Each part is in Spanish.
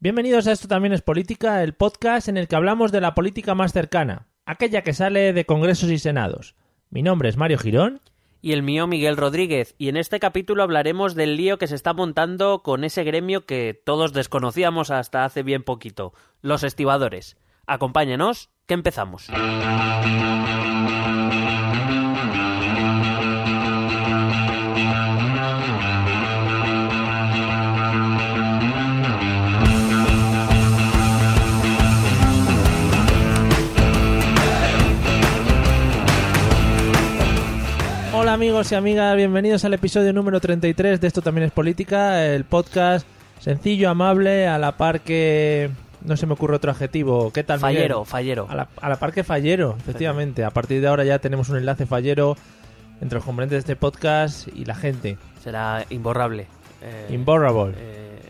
Bienvenidos a Esto también es política, el podcast en el que hablamos de la política más cercana, aquella que sale de congresos y senados. Mi nombre es Mario Girón. Y el mío Miguel Rodríguez. Y en este capítulo hablaremos del lío que se está montando con ese gremio que todos desconocíamos hasta hace bien poquito, los estibadores. Acompáñenos, que empezamos. Amigos y amigas, bienvenidos al episodio número 33 de Esto también es política, el podcast sencillo, amable, a la par que... No se me ocurre otro adjetivo. ¿Qué tal? Miguel? Fallero, fallero. A la, a la par que fallero, efectivamente. A partir de ahora ya tenemos un enlace fallero entre los componentes de este podcast y la gente. Será imborrable. Eh, Imborrable. eh,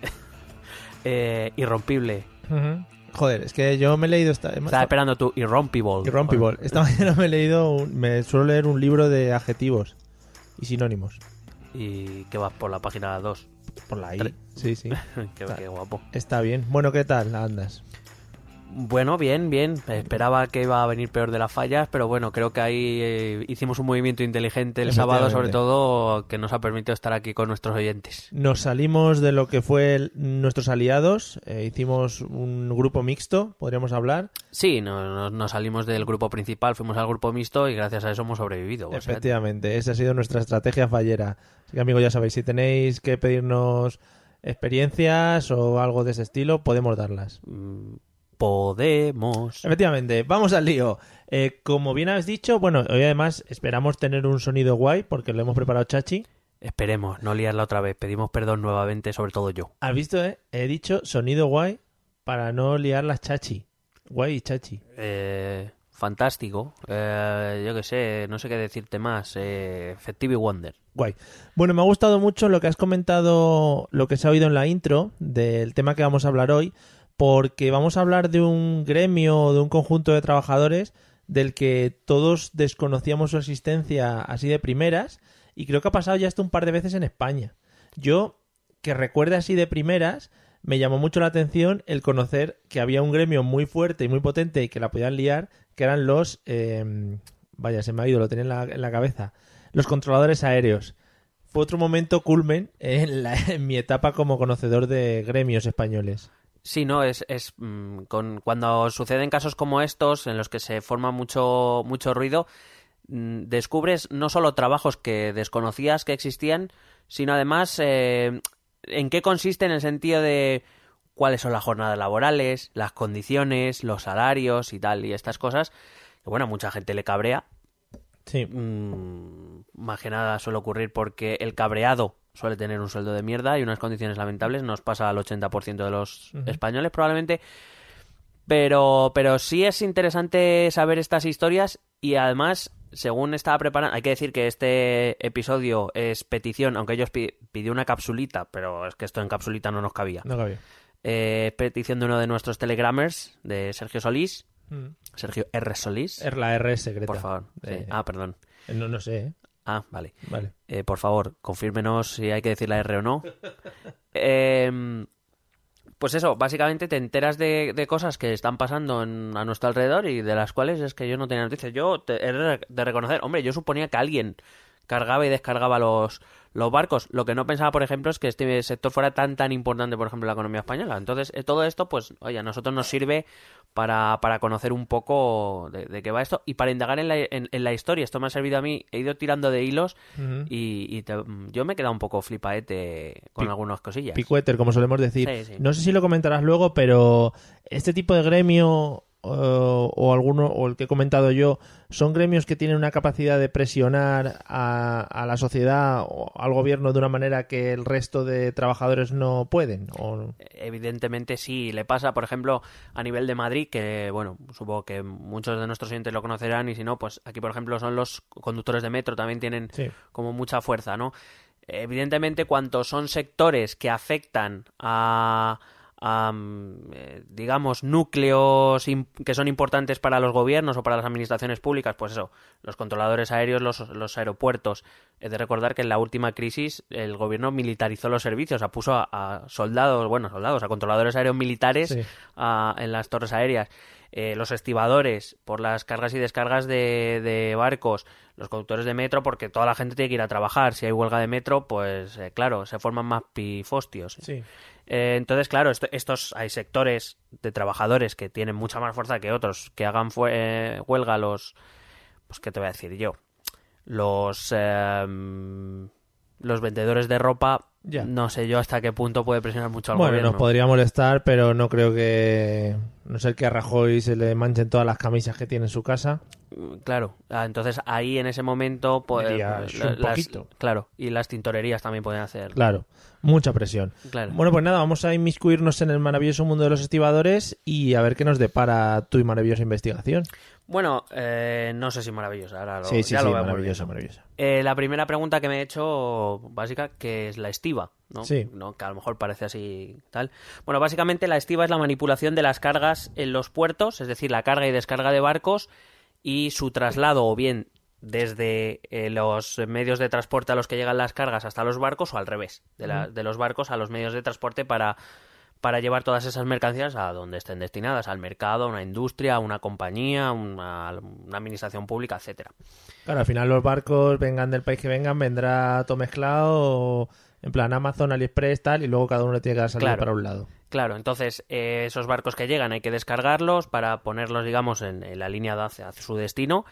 eh, irrompible. Ujú. Joder, es que yo me he leído esta... Estaba esperando tu irrompible. Irrompible. Esta mañana me he leído, un- me suelo leer un libro de adjetivos y sinónimos. Y que vas por la página 2. Por la I. Sí, sí. qué, qué guapo. Está bien. Bueno, ¿qué tal andas? Bueno, bien, bien. Esperaba que iba a venir peor de las fallas, pero bueno, creo que ahí eh, hicimos un movimiento inteligente el sábado, sobre todo, que nos ha permitido estar aquí con nuestros oyentes. Nos salimos de lo que fue el- nuestros aliados. eh, hicimos un grupo mixto, podríamos hablar. Sí, no- no- nos salimos del grupo principal, fuimos al grupo mixto y gracias a eso hemos sobrevivido. o sea, Efectivamente, esa ha sido nuestra estrategia fallera. Así que amigos, ya sabéis, si tenéis que pedirnos experiencias o algo de ese estilo, podemos darlas. Podemos. Efectivamente, vamos al lío. Eh, como bien has dicho, bueno, hoy además esperamos tener un sonido guay porque lo hemos preparado chachi. Esperemos, no liarla otra vez. Pedimos perdón nuevamente, sobre todo yo. ¿Has visto, eh? He dicho sonido guay para no liar las chachi. Guay chachi. Eh, fantástico. Eh, yo qué sé, no sé qué decirte más. Eh, Effective Wonder. Guay. Bueno, me ha gustado mucho lo que has comentado, lo que se ha oído en la intro del tema que vamos a hablar hoy, porque vamos a hablar de un gremio, de un conjunto de trabajadores del que todos desconocíamos su existencia así de primeras y creo que ha pasado ya esto un par de veces en España. Yo, que recuerde así de primeras, me llamó mucho la atención el conocer que había un gremio muy fuerte y muy potente y que la podían liar, que eran los... eh, vaya, se me ha ido, lo tenía en la, en la cabeza. Los controladores aéreos. Fue otro momento culmen en, la- en mi etapa como conocedor de gremios españoles. Sí, no, es, es mm, con, cuando suceden casos como estos, en los que se forma mucho, mucho ruido, mm, descubres no solo trabajos que desconocías que existían, sino además eh, en qué consiste en el sentido de cuáles son las jornadas laborales, las condiciones, los salarios y tal, y estas cosas, que bueno, a mucha gente le cabrea, Sí, Mm, más que nada suele ocurrir porque el cabreado suele tener un sueldo de mierda y unas condiciones lamentables. Nos pasa al 80% de los españoles probablemente. Pero, pero sí es interesante saber estas historias y además, según estaba preparando, hay que decir que este episodio es petición, aunque ellos pi- pidió una capsulita, pero es que esto en capsulita no nos cabía. no cabía. Eh, petición de uno de nuestros telegramers, de Sergio Solís, Mm. Sergio R. Solís. Es la R secreta. Por favor. Sí. Eh, Ah, perdón. No, no sé, ¿eh? Ah, vale. Vale. Eh, por favor, confírmenos si hay que decir la R o no. Em, pues eso, básicamente te enteras de, de cosas que están pasando en- a nuestro alrededor y de las cuales es que yo no tenía noticias. Yo te- he de reconocer, hombre, yo suponía que alguien cargaba y descargaba los, los barcos. Lo que no pensaba, por ejemplo, es que este sector fuera tan tan importante, por ejemplo, en la economía española. Entonces, eh, todo esto, pues, oye, a nosotros nos sirve para, para conocer un poco de, de qué va esto y para indagar en la, en- en la historia. Esto me ha servido a mí, he ido tirando de hilos y, y te- yo me he quedado un poco flipaete con Pi- algunas cosillas. Picueter, como solemos decir. Sí, sí. No sé si lo comentarás luego, pero este tipo de gremio o, o alguno o el que he comentado yo son gremios que tienen una capacidad de presionar a, a la sociedad o al gobierno de una manera que el resto de trabajadores no pueden. O... Evidentemente sí, le pasa, por ejemplo, a nivel de Madrid, que bueno, supongo que muchos de nuestros oyentes lo conocerán y si no, pues aquí, por ejemplo, son los conductores de metro, también tienen Sí. como mucha fuerza, ¿no? Evidentemente, cuantos son sectores que afectan a, a, eh, digamos, núcleos que son importantes para los gobiernos o para las administraciones públicas, pues eso, los controladores aéreos, los, los aeropuertos. He de recordar que en la última crisis el gobierno militarizó los servicios, o sea, puso a, a soldados, bueno, soldados, a controladores aéreos militares Sí. a- en las torres aéreas. Eh, los estibadores por las cargas y descargas de, de barcos, los conductores de metro porque toda la gente tiene que ir a trabajar. Si hay huelga de metro, pues eh, claro, se forman más pifostios. Sí. Eh, entonces, claro, esto- estos hay sectores de trabajadores que tienen mucha más fuerza que otros que hagan eh, huelga los, pues qué te voy a decir yo, los eh, los vendedores de ropa. Ya. No sé yo hasta qué punto puede presionar mucho al Bueno, gobierno. nos podría molestar, pero no creo que. No sé que a Rajoy se le manchen todas las camisas que tiene en su casa. Mm, Claro, ah, entonces ahí en ese momento, pues, Dirías la- un las- poquito. claro, y las tintorerías también pueden hacer. Claro, mucha presión. Claro. Bueno, pues nada, vamos a inmiscuirnos en el maravilloso mundo de los estibadores y a ver qué nos depara tu maravillosa investigación. Bueno, eh, no sé si maravilloso, ahora lo, sí, sí, ya sí, lo maravillosa, maravillosa. Eh, la primera pregunta que me he hecho, básica, que es la estiva, ¿no? Sí. ¿no? Que a lo mejor parece así tal. Bueno, básicamente la estiva es la manipulación de las cargas en los puertos, es decir, la carga y descarga de barcos y su traslado o bien desde eh, los medios de transporte a los que llegan las cargas hasta los barcos o al revés, de, la- de los barcos a los medios de transporte para, para llevar todas esas mercancías a donde estén destinadas, al mercado, a una industria, a una compañía, a una, una administración pública, etcétera. Claro, al final los barcos vengan del país que vengan, vendrá todo mezclado, en plan Amazon, AliExpress, tal, y luego cada uno tiene que salida Claro. para un lado. Claro, entonces eh, esos barcos que llegan hay que descargarlos para ponerlos, digamos, en, en la línea hacia su destino.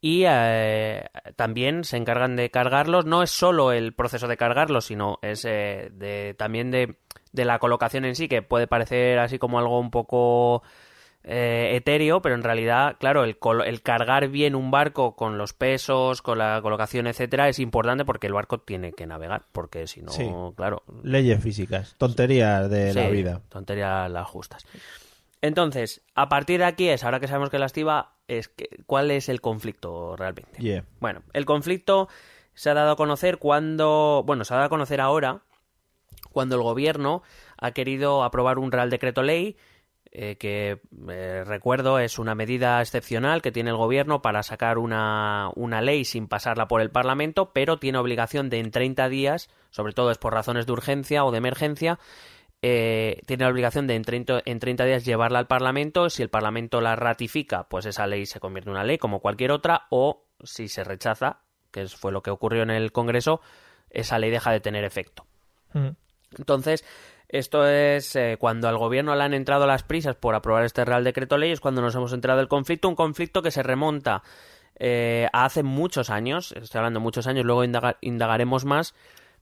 Y eh, también se encargan de cargarlos. No es solo el proceso de cargarlos, sino es eh, de, también de, de la colocación en sí, que puede parecer así como algo un poco eh, etéreo, pero en realidad, claro, el, el cargar bien un barco con los pesos, con la colocación, etcétera, es importante porque el barco tiene que navegar, porque si no, Sí. claro, Leyes físicas, tonterías de la vida. Tonterías las justas. Entonces, a partir de aquí es, ahora que sabemos que la estiva, es que, ¿cuál es el conflicto realmente? Yeah. Bueno, el conflicto se ha dado a conocer cuando, bueno, se ha dado a conocer ahora, cuando el gobierno ha querido aprobar un Real Decreto Ley eh, que, eh, recuerdo, es una medida excepcional que tiene el gobierno para sacar una, una ley sin pasarla por el Parlamento, pero tiene obligación de en 30 días, sobre todo es por razones de urgencia o de emergencia, eh, tiene la obligación de en 30, en 30 días llevarla al Parlamento. Si el Parlamento la ratifica, pues esa ley se convierte en una ley como cualquier otra, o si se rechaza, que fue lo que ocurrió en el Congreso, esa ley deja de tener efecto. Mm. Entonces, esto es eh, cuando al gobierno le han entrado las prisas por aprobar este Real Decreto Ley, es cuando nos hemos entrado el conflicto, un conflicto que se remonta eh, a hace muchos años, estoy hablando de muchos años, luego indaga- indagaremos más,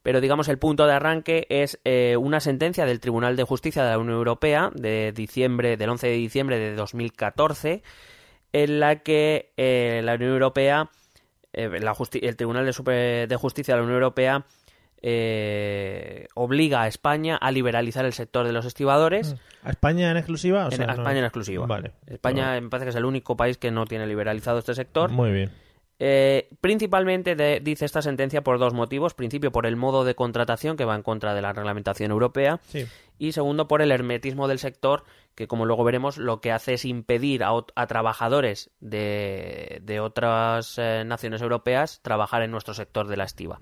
pero digamos el punto de arranque es eh, una sentencia del Tribunal de Justicia de la Unión Europea de diciembre, del 11 de diciembre de 2014, en la que eh, la Unión Europea, la el Tribunal de, Super- de Justicia de la Unión Europea eh, obliga a España a liberalizar el sector de los estibadores. ¿A España en exclusiva? O En- a no- España en exclusiva. Vale. España me parece que es el único país que no tiene liberalizado este sector. Muy bien. Eh, principalmente de- dice esta sentencia por dos motivos. Principio, por el modo de contratación que va en contra de la reglamentación europea. Sí. Y segundo, por el hermetismo del sector, que como luego veremos, lo que hace es impedir a, trabajadores de, de otras eh, naciones europeas trabajar en nuestro sector de la estiva.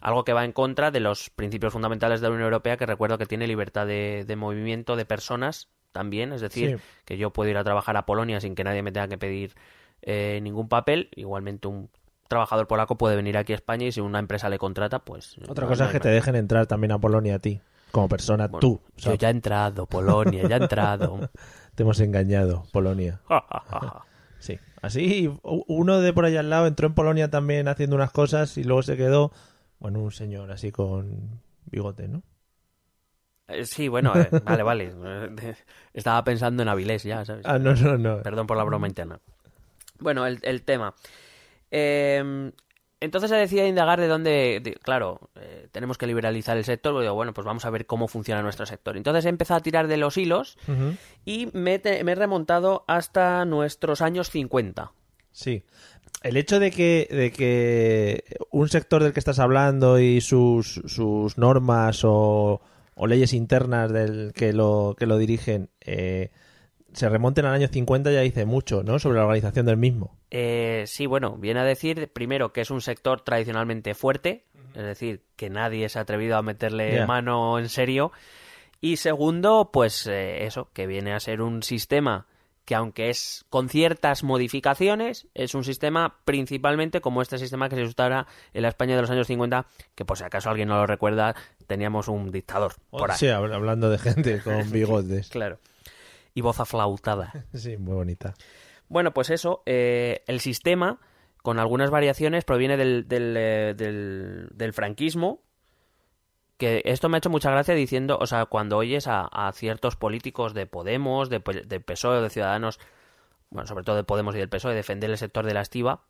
Algo que va en contra de los principios fundamentales de la Unión Europea, que recuerdo que tiene libertad de, de movimiento de personas también, es decir, Sí. que yo puedo ir a trabajar a Polonia sin que nadie me tenga que pedir eh, ningún papel. Igualmente un trabajador polaco puede venir aquí a España y si una empresa le contrata, pues... Otra no- cosa no es que te dejen entrar también a Polonia a ti, como persona, Bueno, tú. O Yo ya he entrado, Polonia, ya he entrado. Te hemos engañado, Polonia. Sí. Así, uno de por allá al lado entró en Polonia también haciendo unas cosas y luego se quedó, bueno, un señor así con bigote, ¿no? Eh, sí, bueno, eh, vale, vale. Estaba pensando en Avilés ya, ¿sabes? Ah, no, no, no. Perdón por la broma interna. Bueno, el, el tema. Eh, entonces se decide indagar de dónde, de- claro, eh, tenemos que liberalizar el sector. Digo, bueno, pues vamos a ver cómo funciona nuestro sector. Entonces he empezado a tirar de los hilos y me, te- me he remontado hasta nuestros años 50. Sí. El hecho de que, de que un sector del que estás hablando y sus, sus normas o, o leyes internas del que lo, que lo dirigen eh, se remonten al año 50 ya dice mucho, ¿no? Sobre la organización del mismo. Eh, sí, bueno, viene a decir primero que es un sector tradicionalmente fuerte, es decir, que nadie se ha atrevido a meterle mano en serio. Y segundo, pues eh, eso, que viene a ser un sistema que aunque es con ciertas modificaciones, es un sistema principalmente como este sistema que se usaba en la España de los años 50, que por si acaso alguien no lo recuerda, teníamos un dictador por ahí. Sí, hab- hablando de gente con bigotes. Claro. Y voz aflautada. Sí, muy bonita. Bueno, pues eso, eh, el sistema, con algunas variaciones, proviene del, del, eh, del- del franquismo, que esto me ha hecho mucha gracia diciendo, o sea, cuando oyes a, a ciertos políticos de Podemos, de, de PSOE, de Ciudadanos, bueno, sobre todo de Podemos y del PSOE, defender el sector de la estiva,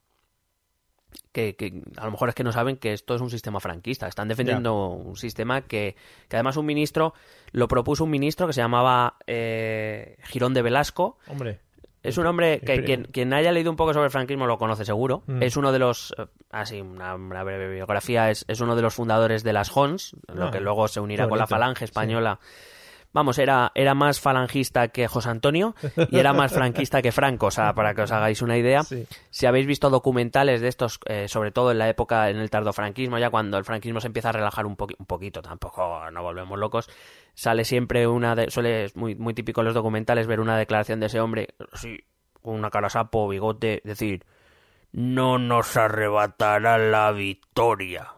que, que a lo mejor es que no saben que esto es un sistema franquista. Están defendiendo un sistema que, que además un ministro, lo propuso un ministro que se llamaba eh, Girón de Velasco, Hombre, es un hombre que quien, quien haya leído un poco sobre el franquismo lo conoce seguro. Mm. Es uno de los, eh, así, una, una breve biografía, es, es uno de los fundadores de las Hons, lo Ah, que luego se unirá con la falange española. Vamos, era, era más falangista que José Antonio y era más franquista que Franco, o sea, para que os hagáis una idea. Sí. Si habéis visto documentales de estos, eh, sobre todo en la época, en el tardofranquismo, ya cuando el franquismo se empieza a relajar un, poqui- un poquito, tampoco no volvemos locos, sale siempre una, de, suele, es muy, muy típico en los documentales ver una declaración de ese hombre, sí, con una cara sapo, bigote, decir, no nos arrebatará la victoria.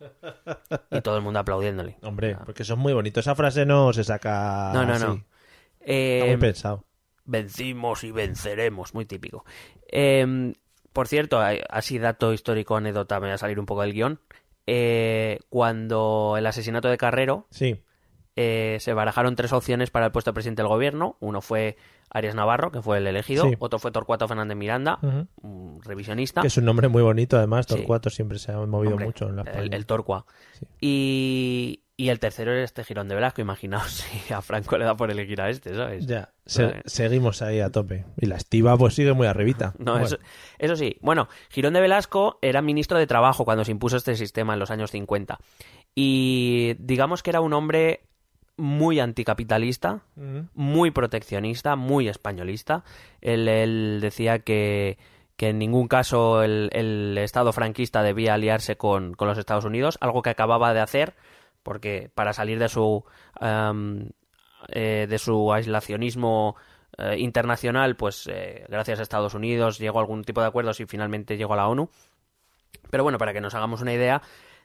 Y todo el mundo aplaudiéndole. hombre, porque eso es muy bonito. Esa frase no se saca No, no, así. no. Está Eh, muy pensado. vencimos y venceremos, muy típico. Eh, por cierto, así dato histórico, anécdota, me voy a salir un poco del guion. Eh, cuando el asesinato de Carrero, Sí, eh, se barajaron tres opciones para el puesto de presidente del gobierno. Uno fue Arias Navarro, que fue el elegido. Sí. Otro fue Torcuato Fernández Miranda, un revisionista. que es un nombre muy bonito, además. Sí. Torcuato siempre se ha movido Hombre, mucho en la el, el Torcua. Sí. Y, y el tercero era este Girón de Velasco. Imaginaos si a Franco le da por elegir a este, ¿sabes? Ya, se- seguimos ahí a tope. Y la estiva pues sigue muy arribita. No, Bueno, eso, eso sí. Bueno, Girón de Velasco era ministro de Trabajo cuando se impuso este sistema en los años 50. Y digamos que era un hombre muy anticapitalista, muy proteccionista, muy españolista. Él, él decía que, que en ningún caso el, el Estado franquista debía aliarse con, con los Estados Unidos, algo que acababa de hacer, porque para salir de su, am, eh, de su aislacionismo eh, internacional, pues eh, gracias a Estados Unidos llegó a algún tipo de acuerdos y finalmente llegó a la ONU. Pero bueno, para que nos hagamos una idea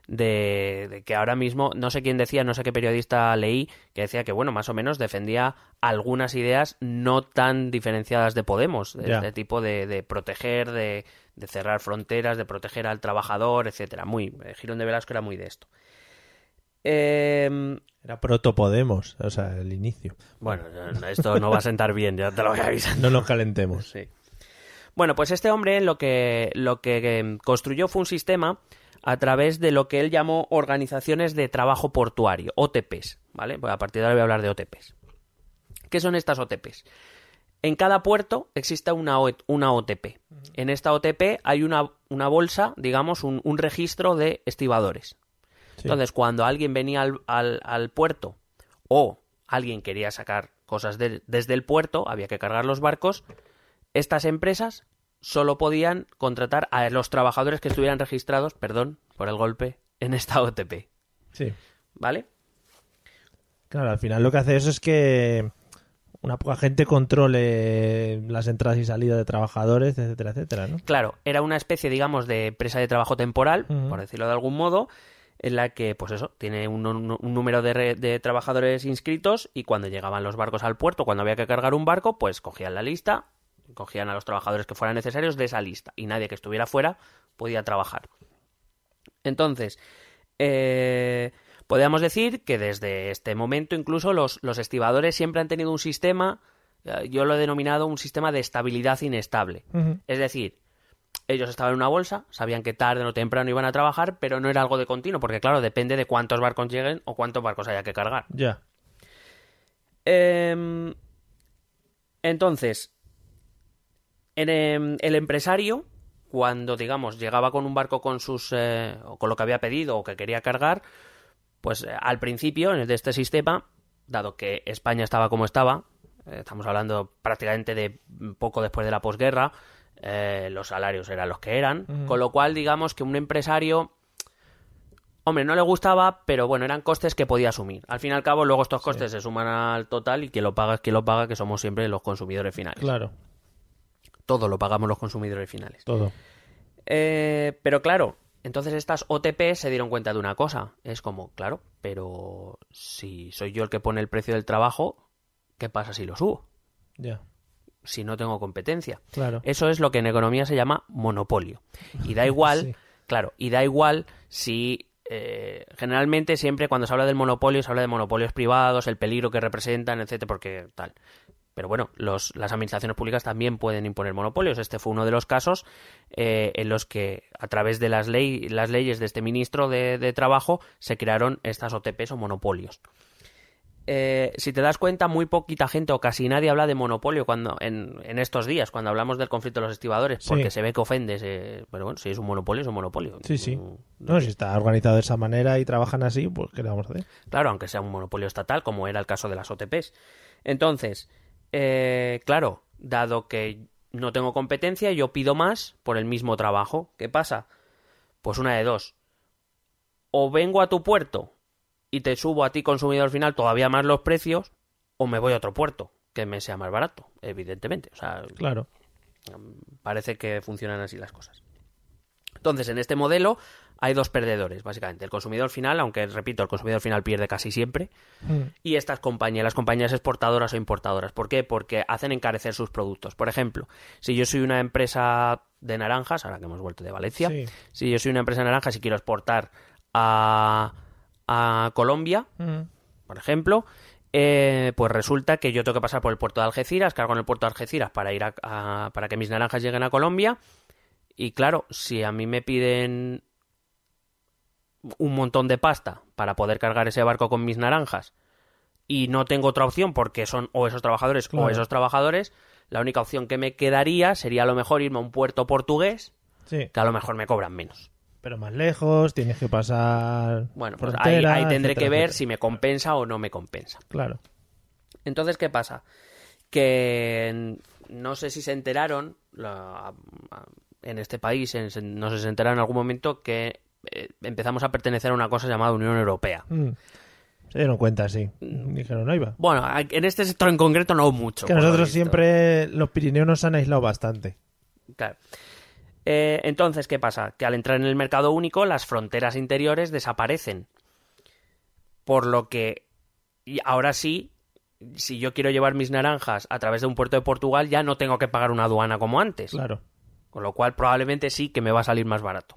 de, de que ahora mismo, no sé quién decía, no sé qué periodista leí, que decía que, bueno, más o menos defendía algunas ideas no tan diferenciadas de Podemos, de este tipo de, de proteger, de, de cerrar fronteras, de proteger al trabajador, etcétera. Muy, eh, Girón de Velasco era muy de esto. Em, Era proto Podemos, o sea, el inicio. bueno, esto no va a sentar bien, ya te lo voy avisando. No nos calentemos. Sí. Bueno, pues este hombre lo que, lo que em, construyó fue un sistema a través de lo que él llamó organizaciones de trabajo portuario, OTPs, ¿vale? Pues a partir de ahora voy a hablar de OTPs. ¿Qué son estas OTPs? En cada puerto existe una, O- una OTP. En esta OTP hay una, una bolsa, digamos, un, un registro de estibadores. Sí. Entonces, cuando alguien venía al, al- al puerto o alguien quería sacar cosas de- desde el puerto, había que cargar los barcos, estas empresas solo podían contratar a los trabajadores que estuvieran registrados, perdón por el golpe, en esta OTP. Sí. ¿Vale? Claro, al final lo que hace eso es que una poca gente controle las entradas y salidas de trabajadores, etcétera, etcétera, ¿no? Claro, era una especie, digamos, de empresa de trabajo temporal, por decirlo de algún modo, en la que, pues eso, tiene un, un- un número de, re- de trabajadores inscritos y cuando llegaban los barcos al puerto, cuando había que cargar un barco, pues cogían la lista, cogían a los trabajadores que fueran necesarios de esa lista y nadie que estuviera fuera podía trabajar. Entonces, eh, podríamos decir que desde este momento incluso los, los estibadores siempre han tenido un sistema, eh, yo lo he denominado un sistema de estabilidad inestable. Es decir, ellos estaban en una bolsa, sabían que tarde o temprano iban a trabajar, pero no era algo de continuo, porque claro, depende de cuántos barcos lleguen o cuántos barcos haya que cargar. Ya. Em, entonces, en, em, el empresario, cuando digamos llegaba con un barco con sus eh, o con lo que había pedido o que quería cargar, pues eh, al principio de este sistema dado que España estaba como estaba, eh, estamos hablando prácticamente de poco después de la posguerra, eh, los salarios eran los que eran, con lo cual digamos que un empresario, hombre, no le gustaba, pero bueno, eran costes que podía asumir. Al fin y al cabo, luego estos costes se suman al total y quien lo paga es quien lo paga, que somos siempre los consumidores finales. Claro, Todo lo pagamos los consumidores finales. todo. Eh, pero claro, entonces estas OTP se dieron cuenta de una cosa. Es como, claro, pero si soy yo el que pone el precio del trabajo, ¿qué pasa si lo subo? Ya, Si no tengo competencia. claro. Eso es lo que en economía se llama monopolio. Y da igual, Sí. claro, y da igual si eh, generalmente siempre cuando se habla del monopolio se habla de monopolios privados, el peligro que representan, etcétera, porque tal. Pero bueno, los, las administraciones públicas también pueden imponer monopolios. Este fue uno de los casos eh, en los que, a través de las, ley, las leyes de este ministro de, de Trabajo, se crearon estas OTPs o monopolios. Eh, si te das cuenta, muy poquita gente o casi nadie habla de monopolio cuando en, en estos días, cuando hablamos del conflicto de los estibadores, Sí. porque se ve que ofendes. eh, pero bueno, si es un monopolio, es un monopolio. Sí, sí. No, si está organizado de esa manera y trabajan así, pues ¿qué le vamos a hacer? Claro, aunque sea un monopolio estatal, como era el caso de las OTPs. Entonces, eh, claro, dado que no tengo competencia, yo pido más por el mismo trabajo. ¿Qué pasa? Pues una de dos. O vengo a tu puerto y te subo a ti, consumidor final, todavía más los precios, o me voy a otro puerto que me sea más barato, evidentemente. O sea, Claro. parece que funcionan así las cosas. Entonces, en este modelo hay dos perdedores, básicamente. El consumidor final, aunque repito, el consumidor final pierde casi siempre, Mm, y estas compañías, las compañías exportadoras o importadoras. ¿Por qué? Porque hacen encarecer sus productos. Por ejemplo, si yo soy una empresa de naranjas, ahora que hemos vuelto de Valencia, Sí. si yo soy una empresa de naranjas y quiero exportar a, a Colombia, Mm, por ejemplo, eh, pues resulta que yo tengo que pasar por el puerto de Algeciras, cargo en el puerto de Algeciras para ir a, a- para que mis naranjas lleguen a Colombia. Y claro, si a mí me piden un montón de pasta para poder cargar ese barco con mis naranjas y no tengo otra opción porque son o esos trabajadores Claro. o esos trabajadores, la única opción que me quedaría sería a lo mejor irme a un puerto portugués Sí. que a lo mejor me cobran menos. Pero más lejos, tienes que pasar. Bueno, pues ahí, ahí tendré etcétera, que ver etcétera. si me compensa o no me compensa. Claro. Entonces, ¿qué pasa? Que no sé si se enteraron la- en este país, en- se- no sé si se enteraron en algún momento que eh, empezamos a pertenecer a una cosa llamada Unión Europea. Mm. Se dieron cuenta, sí. Mm. Dijeron, no iba. Bueno, en este sector en concreto no mucho. Que lo nosotros siempre, los Pirineos nos han aislado bastante. Claro. Eh, entonces, ¿qué pasa? Que al entrar en el mercado único, las fronteras interiores desaparecen. Por lo que, y ahora sí, si yo quiero llevar mis naranjas a través de un puerto de Portugal, ya no tengo que pagar una aduana como antes. Claro. Con lo cual, probablemente sí que me va a salir más barato.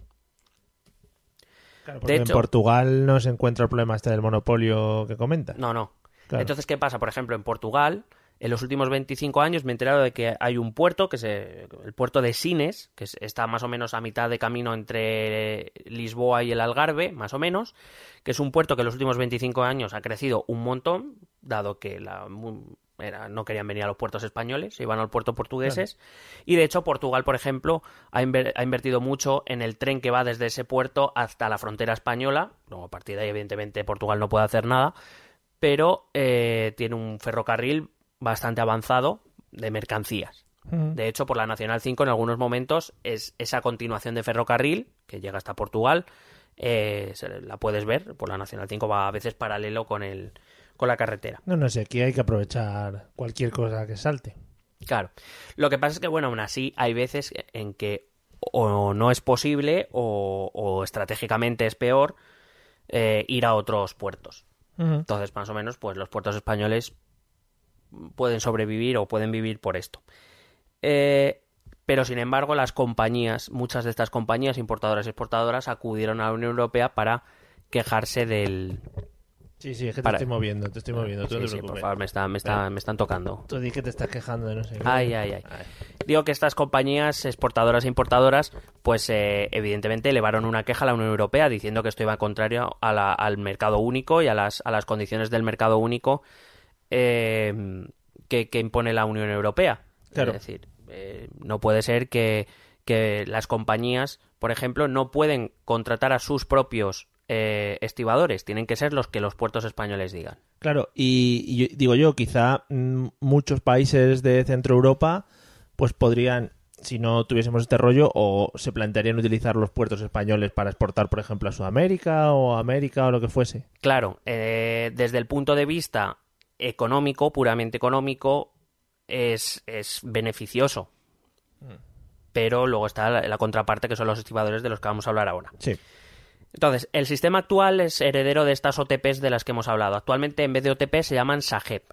Claro, porque De en hecho- Portugal no se encuentra el problema este del monopolio que comenta. No, no. Claro. Entonces, ¿qué pasa? Por ejemplo, en Portugal, en los últimos 25 años me he enterado de que hay un puerto, que es el puerto de Sines, que es- está más o menos a mitad de camino entre Lisboa y el Algarve, más o menos, que es un puerto que en los últimos 25 años ha crecido un montón, dado que la, era- no querían venir a los puertos españoles, iban al puerto portugueses. Y de hecho, Portugal, por ejemplo, ha, inver- ha invertido mucho en el tren que va desde ese puerto hasta la frontera española. Luego, a partir de ahí, evidentemente, Portugal no puede hacer nada pero eh, tiene un ferrocarril bastante avanzado de mercancías. De hecho, por la Nacional 5 en algunos momentos es esa continuación de ferrocarril que llega hasta Portugal. eh, la puedes ver, por la Nacional 5 va a veces paralelo con, el, con la carretera. No, no sé, aquí hay que aprovechar cualquier cosa que salte. Claro. Lo que pasa es que, bueno, aún así hay veces en que o no es posible o, o estratégicamente es peor eh, ir a otros puertos. Entonces, más o menos, pues los puertos españoles pueden sobrevivir o pueden vivir por esto. Eh, pero, sin embargo, las compañías, muchas de estas compañías importadoras y exportadoras acudieron a la Unión Europea para quejarse del... Sí, sí, es que te Para- estoy moviendo, te estoy moviendo, tú no Sí, te sí, por preocupes. favor, me, está- me, está- me están tocando. Tú di que te estás quejando de no sé qué. Ay, ay, ay. Digo que estas compañías exportadoras e importadoras, pues eh, evidentemente elevaron una queja a la Unión Europea diciendo que esto iba contrario a la- al mercado único y a las, a las condiciones del mercado único eh, que, que impone la Unión Europea. Claro. Es decir, eh, no puede ser que, que las compañías, por ejemplo, no pueden contratar a sus propios eh, estibadores, tienen que ser los que los puertos españoles digan. Claro, y, digo yo, quizá mm, muchos países de Centro Europa pues podrían, si no tuviésemos este rollo, o se plantearían utilizar los puertos españoles para exportar, por ejemplo, a Sudamérica o a América o lo que fuese. Claro, eh, desde el punto de vista económico, puramente económico, es, es beneficioso. Pero luego está la, la contraparte que son los estibadores de los que vamos a hablar ahora. Sí. Entonces, el sistema actual es heredero de estas OTPs de las que hemos hablado. Actualmente, en vez de OTP, se llaman SAGEP,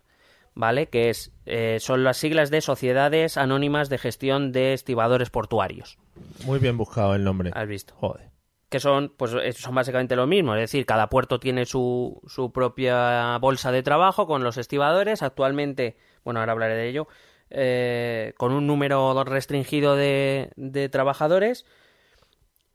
¿vale? Que es, eh, son las siglas de Sociedades Anónimas de Gestión de Estibadores Portuarios. Muy bien buscado el nombre. ¿Has visto? Joder. que son pues eh, son básicamente lo mismo, es decir, cada puerto tiene su, su propia bolsa de trabajo con los estibadores, actualmente, bueno, ahora hablaré de ello, eh, con un número restringido de, de trabajadores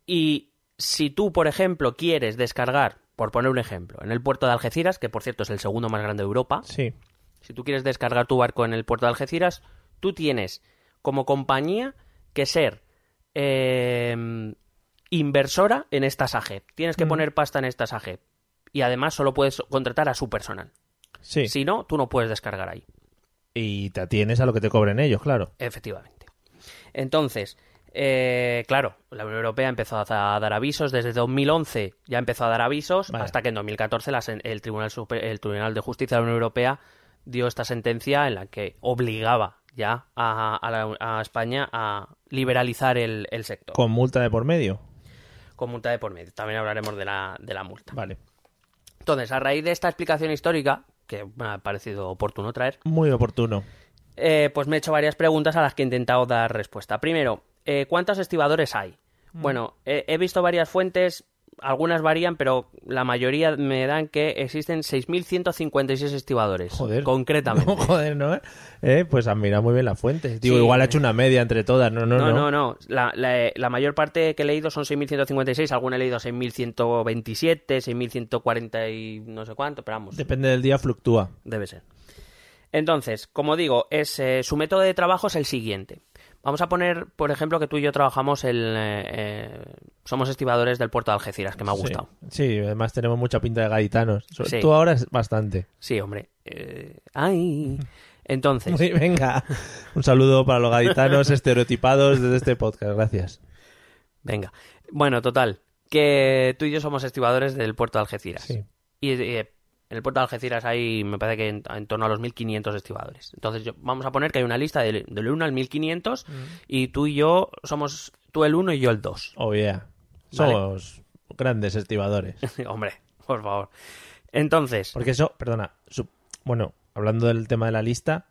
y si tú, por ejemplo, quieres descargar, por poner un ejemplo, en el puerto de Algeciras, que por cierto es el segundo más grande de Europa, Sí. si tú quieres descargar tu barco en el puerto de Algeciras, tú tienes como compañía que ser eh, inversora en esta SAGEP. Tienes que Mm. poner pasta en esta SAGEP. Y además solo puedes contratar a su personal. Sí. Si no, tú no puedes descargar ahí. Y te atienes a lo que te cobren ellos, claro. Efectivamente. Entonces, eh, claro, la Unión Europea empezó a dar avisos. Desde 2011 ya empezó a dar avisos, Vale. hasta que en 2014 la sen- el, Tribunal Supe- el Tribunal de Justicia de la Unión Europea dio esta sentencia en la que obligaba ya a, a la- a España a liberalizar el, el sector. Con, Con multa de por medio. multa de por medio. También hablaremos de la, de la multa. Vale. Entonces, a raíz de esta explicación histórica, que me ha parecido oportuno traer, Muy oportuno. eh, pues me he hecho varias preguntas a las que he intentado dar respuesta. Primero, eh, ¿cuántos estibadores hay? Mm. Bueno, eh, he visto varias fuentes, algunas varían, pero la mayoría me dan que existen 6.156 estibadores. Joder. Concretamente. Joder, ¿no? Eh, pues admira muy bien las fuentes. Digo, Sí. igual ha hecho una media entre todas. No, no, No, no. no, no. La, la- la mayor parte que he leído son 6.156, alguna he leído 6.127, 6.140 y no sé cuánto, pero vamos, Depende del día, fluctúa. debe ser. Entonces, como digo, es, eh, su método de trabajo es el siguiente. Vamos a poner, por ejemplo, que tú y yo trabajamos el... eh, eh, somos estibadores del puerto de Algeciras, que me ha gustado. Sí, además tenemos mucha pinta de gaditanos. Sí. Tú ahora es bastante. Sí, hombre. Eh, ¡Ay! Entonces, Sí, venga. Un saludo para los gaditanos estereotipados desde este podcast. Gracias. venga. Bueno, total, que tú y yo somos estibadores del puerto de Algeciras. Sí. Y en el puerto de Algeciras hay, me parece que en, en torno a los 1500 estibadores. Entonces, yo- vamos a poner que hay una lista del, del 1 al 1500 y tú y yo somos tú el 1 y yo el 2. Oh, yeah. Vale. Somos grandes estibadores. Hombre, por favor. Entonces, Porque eso, perdona, su- bueno, hablando del tema de la lista,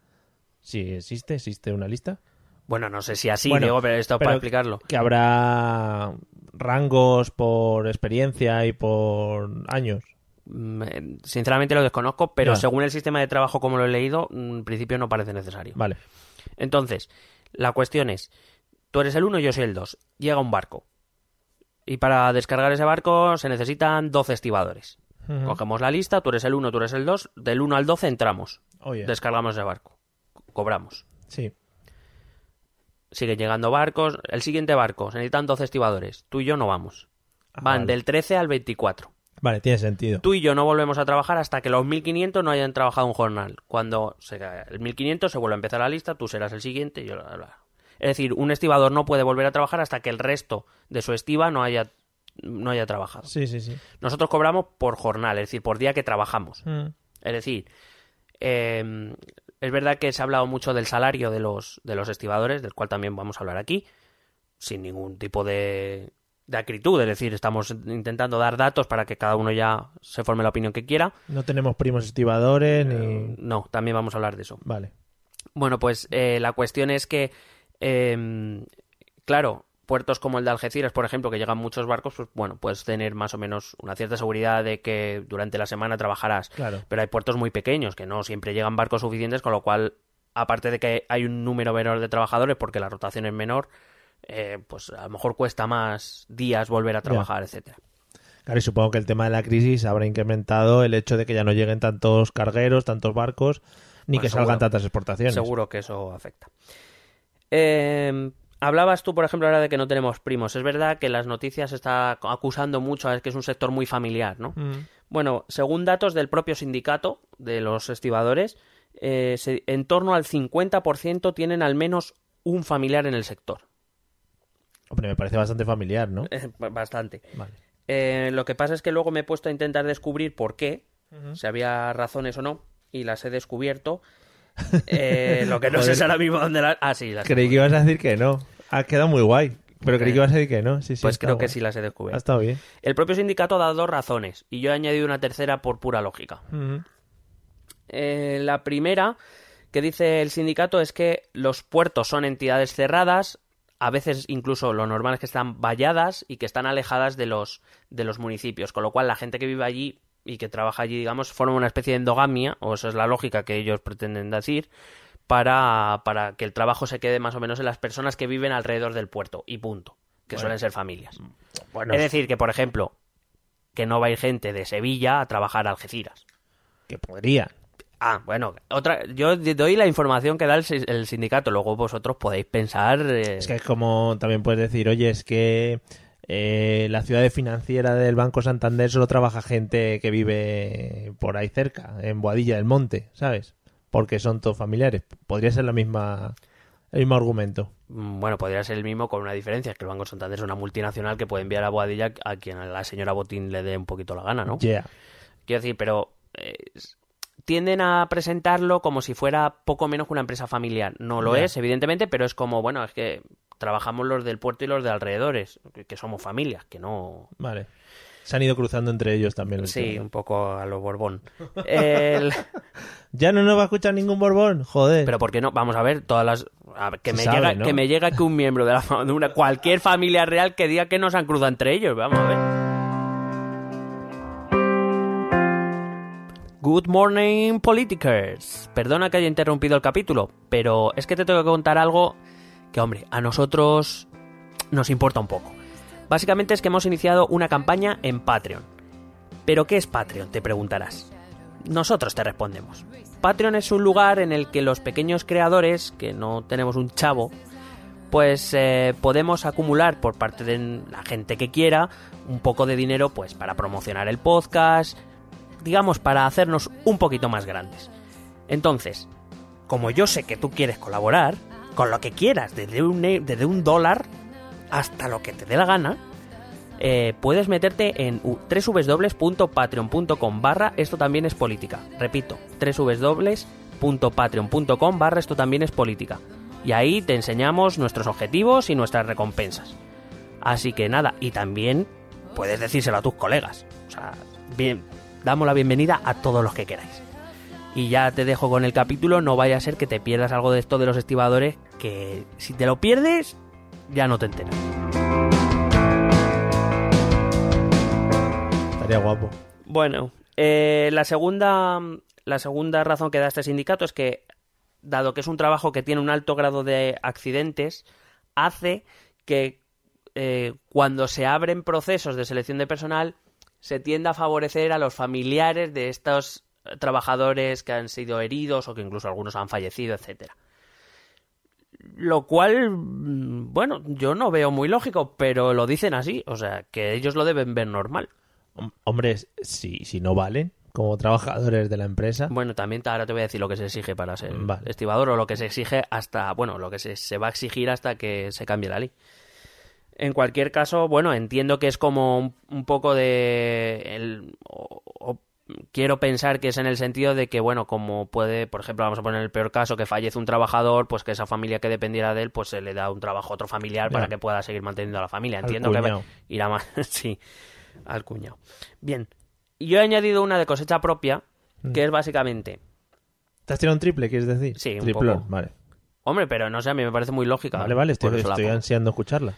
sí existe, existe una lista. bueno, no sé si así, Bueno, pero esto pero- para explicarlo. Que habrá rangos por experiencia y por años. Mm, eh, Sinceramente lo desconozco, pero según el sistema de trabajo como lo he leído, mm, en principio no parece necesario. Vale. Entonces, la cuestión es, tú eres el 1 y yo soy el 2. Llega un barco. Y para descargar ese barco se necesitan 12 estibadores. Ujú. Cogemos la lista, tú eres el 1, tú eres el 2. Del 1 al 12 entramos. Oh, yeah. Descargamos ese barco. Cobramos. Sí. Siguen llegando barcos. El siguiente barco, se necesitan 12 estibadores. Tú y yo no vamos. Ah, Van vale. del 13 al 24. Vale, tiene sentido. Tú y yo no volvemos a trabajar hasta que los 1500 no hayan trabajado un jornal. Cuando se el 1500 se vuelve a empezar la lista, tú serás el siguiente y yo la- la- Es decir, un estibador no puede volver a trabajar hasta que el resto de su estiva no haya no haya trabajado. Sí, sí, sí. Nosotros cobramos por jornal, es decir, por día que trabajamos. Mm. Es decir, eh, es verdad que se ha hablado mucho del salario de los, de los estibadores, del cual también vamos a hablar aquí, sin ningún tipo de, de acritud. Es decir, estamos intentando dar datos para que cada uno ya se forme la opinión que quiera. No tenemos primos estibadores ni... Eh, No, también vamos a hablar de eso. Vale. Bueno, pues eh, la cuestión es que, eh, claro, puertos como el de Algeciras, por ejemplo, que llegan muchos barcos, pues bueno, puedes tener más o menos una cierta seguridad de que durante la semana trabajarás. Claro. Pero hay puertos muy pequeños que no siempre llegan barcos suficientes, con lo cual, aparte de que hay un número menor de trabajadores porque la rotación es menor, eh, pues a lo mejor cuesta más días volver a trabajar, etcétera. Claro, y supongo que el tema de la crisis habrá incrementado el hecho de que ya no lleguen tantos cargueros, tantos barcos, ni Bueno, que seguro. salgan tantas exportaciones. Seguro que eso afecta. Eh, hablabas tú, por ejemplo, ahora de que no tenemos primos. Es verdad que las noticias está acusando mucho a que es un sector muy familiar, ¿no? Mm. Bueno, según datos del propio sindicato de los estibadores, eh, se- en torno al 50% tienen al menos un familiar en el sector. Hombre, me parece bastante familiar, ¿no? Eh, Bastante. Vale. Eh, lo que pasa es que luego me he puesto a intentar descubrir por qué, si había razones o no, y las he descubierto. Eh, lo que no sé es ahora mismo dónde las... Ah, sí, las Creí que ibas a decir que no. Ha quedado muy guay. Pero creí que ibas a decir que no. Sí, sí, Pues creo que sí las he Ha descubierto. estado bien. El propio sindicato da dos razones, y yo he añadido una tercera por pura lógica. Eh, la primera que dice el sindicato es que los puertos son entidades cerradas, a veces incluso lo normal es que están valladas y que están alejadas de los, de los municipios, con lo cual la gente que vive allí y que trabaja allí, digamos, forma una especie de endogamia, o esa es la lógica que ellos pretenden decir, para, para que el trabajo se quede más o menos en las personas que viven alrededor del puerto, y punto, que suelen ser familias. Bueno, Es decir, que por ejemplo, que no va a ir gente de Sevilla a trabajar a Algeciras. que podría. Ah, bueno, otra, yo doy la información que da el, el sindicato, luego vosotros podéis pensar. eh, Es que es como también puedes decir, oye, es que eh, la ciudad financiera del Banco Santander solo trabaja gente que vive por ahí cerca, en Boadilla del Monte, ¿sabes? Porque son todos familiares. Podría ser la misma, el mismo argumento. mm, bueno, podría ser el mismo con una diferencia, es que el Banco Santander es una multinacional que puede enviar a Boadilla a quien a la señora Botín le dé un poquito la gana, ¿no? Yeah. Quiero decir, pero eh, tienden a presentarlo como si fuera poco menos que una empresa familiar. No lo es, evidentemente, pero es como, bueno, es que trabajamos los del puerto y los de alrededores, que, somos familias, que no... Vale. Se han ido cruzando entre ellos también. los Sí, un poco a lo Borbón. El- Ya no nos va a escuchar ningún Borbón, joder. Pero ¿por qué no? Vamos a ver, todas las... a ver, que, Se me sabe, llega, ¿no? que me llega que un miembro de, la, de una, cualquier familia real que diga que no se han cruzado entre ellos. Vamos a ver. Good morning, politikers. Perdona que haya interrumpido el capítulo, pero es que te tengo que contar algo que, hombre, a nosotros nos importa un poco. Básicamente es que hemos iniciado una campaña en Patreon. ¿Pero qué es Patreon? Te preguntarás. Nosotros te respondemos. Patreon es un lugar en el que los pequeños creadores, que no tenemos un chavo, pues eh, podemos acumular por parte de la gente que quiera un poco de dinero pues para promocionar el podcast, digamos para hacernos un poquito más grandes. Entonces, como yo sé que tú quieres colaborar, con lo que quieras, desde un, e- desde un dólar hasta lo que te dé la gana, eh, puedes meterte en www.patreon.com barra esto también es política. Repito, www.patreon.com barra esto también es política. Y ahí te enseñamos nuestros objetivos y nuestras recompensas. Así que nada, y también puedes decírselo a tus colegas. O sea, bien, damos la bienvenida a todos los que queráis. Y ya te dejo con el capítulo, no vaya a ser que te pierdas algo de esto de los estibadores, que si te lo pierdes, ya no te enteras. Estaría guapo. Bueno, eh, la segunda la segunda razón que da este sindicato es que, dado que es un trabajo que tiene un alto grado de accidentes, hace que eh, cuando se abren procesos de selección de personal se tienda a favorecer a los familiares de estos trabajadores que han sido heridos o que incluso algunos han fallecido, etcétera. Lo cual, mm, bueno, yo no veo muy lógico, pero lo dicen así, o sea, que ellos lo deben ver normal. Hom- Hombre, si, si no valen como trabajadores de la empresa, Bueno, también ahora te voy a decir lo que se exige para ser Vale. estibador o lo que se exige hasta, bueno, lo que se, se va a exigir hasta que se cambie la ley. En cualquier caso, bueno, entiendo que es como un, un poco de... el- o- o quiero pensar que es en el sentido de que, bueno, como puede, por ejemplo, vamos a poner el peor caso, que fallece un trabajador, pues que esa familia que dependiera de él, pues se le da un trabajo a otro familiar para que pueda seguir manteniendo a la familia. Al Entiendo que irá más... sí, al cuñado. Bien, yo he añadido una de cosecha propia, que es básicamente... ¿te has tirado un triple, quieres decir? Sí, un Triplón, poco. vale. Hombre, pero no sé, a mí me parece muy lógica. Vale, vale, estoy, ansiando escucharla.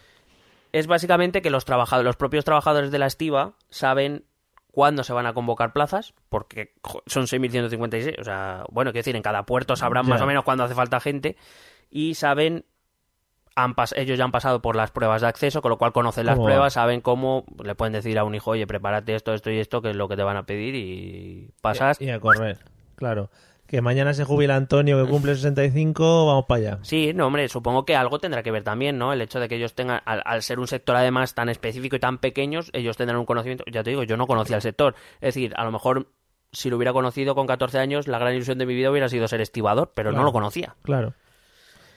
Es básicamente que los, trabajadores, los propios trabajadores de la estiva saben cuándo se van a convocar plazas, porque son 6.156. O sea, bueno, quiero decir, en cada puerto sabrán más o menos cuándo hace falta gente y saben. Han pas- ellos ya han pasado por las pruebas de acceso, con lo cual conocen las pruebas, saben cómo le pueden decir a un hijo, oye, prepárate esto, esto y esto, que es lo que te van a pedir y pasas. Y, y a correr, claro. Que mañana se jubila Antonio que cumple 65, vamos para allá. Sí, no, hombre, supongo que algo tendrá que ver también, ¿no? El hecho de que ellos tengan, al, al ser un sector además tan específico y tan pequeños, ellos tendrán un conocimiento. Ya te digo, yo no conocía el sector. Es decir, a lo mejor si lo hubiera conocido con 14 años, la gran ilusión de mi vida hubiera sido ser estibador, pero no lo conocía. Claro.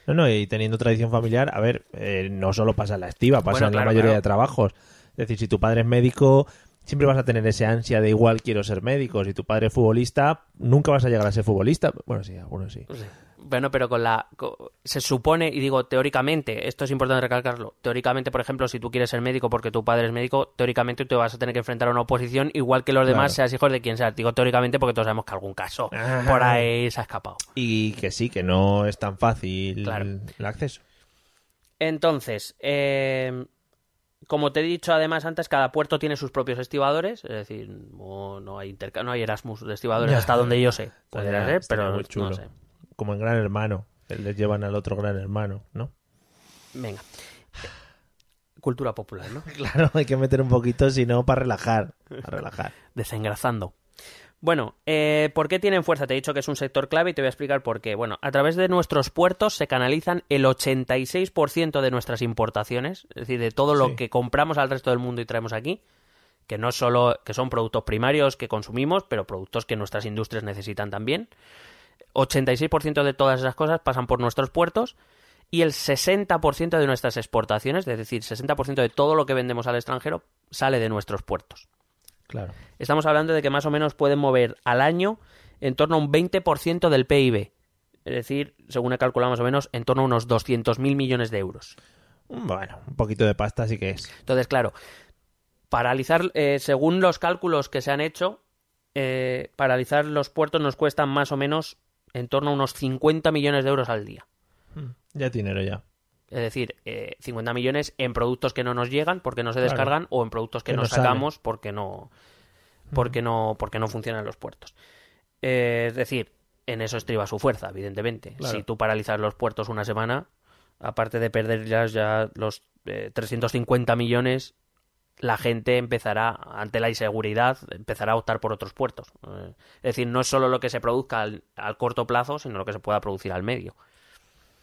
No, no, y teniendo tradición familiar, a ver, eh, no solo pasa en la estiva, pasa Bueno, en la mayoría claro. de trabajos. Es decir, si tu padre es médico, siempre vas a tener ese ansia de igual quiero ser médico. Si tu padre es futbolista, nunca vas a llegar a ser futbolista. Bueno, sí, algunos sí. Bueno, pero con la. se supone, y digo teóricamente, esto es importante recalcarlo. Teóricamente, por ejemplo, si tú quieres ser médico porque tu padre es médico, teóricamente te vas a tener que enfrentar a una oposición igual que los demás, Claro. seas hijos de quien sea. Digo teóricamente porque todos sabemos que algún caso Ah. por ahí se ha escapado. Y que sí, que no es tan fácil Claro. el acceso. Entonces, eh, como te he dicho además antes, cada puerto tiene sus propios estibadores, es decir, no, no hay no hay Erasmus de estibadores hasta donde yo sé. Podría ser, pero muy chulo. no sé. Como en Gran Hermano, les llevan al otro Gran Hermano, ¿no? Venga. Cultura popular, ¿no? Claro, hay que meter un poquito, si no, para relajar. Para relajar. desengrasando. Bueno, eh, ¿por qué tienen fuerza? Te he dicho que es un sector clave y te voy a explicar por qué. Bueno, a través de nuestros puertos se canalizan el 86% de nuestras importaciones, es decir, de todo lo Sí. que compramos al resto del mundo y traemos aquí, que no solo que son productos primarios que consumimos, pero productos que nuestras industrias necesitan también. 86% de todas esas cosas pasan por nuestros puertos y el 60% de nuestras exportaciones, es decir, 60% de todo lo que vendemos al extranjero sale de nuestros puertos. Claro. Estamos hablando de que más o menos pueden mover al año en torno a un 20% del PIB. Es decir, según he calculado más o menos, en torno a unos 200.000 millones de euros. Bueno, un poquito de pasta sí que es. Entonces, claro, paralizar, eh, según los cálculos que se han hecho, eh, paralizar los puertos nos cuesta más o menos en torno a unos 50 millones de euros al día. Ya es dinero ya. Es decir, eh, 50 millones en productos que no nos llegan porque no se Claro. descargan o en productos que, Que no sacamos porque no porque no porque no funcionan los puertos. Eh, es decir, en eso estriba su fuerza, evidentemente. Claro. Si tú paralizas los puertos una semana, aparte de perder ya, ya los eh, 350 millones, la gente empezará, ante la inseguridad, empezará a optar por otros puertos. Eh, es decir, no es solo lo que se produzca al, al corto plazo, sino lo que se pueda producir al medio.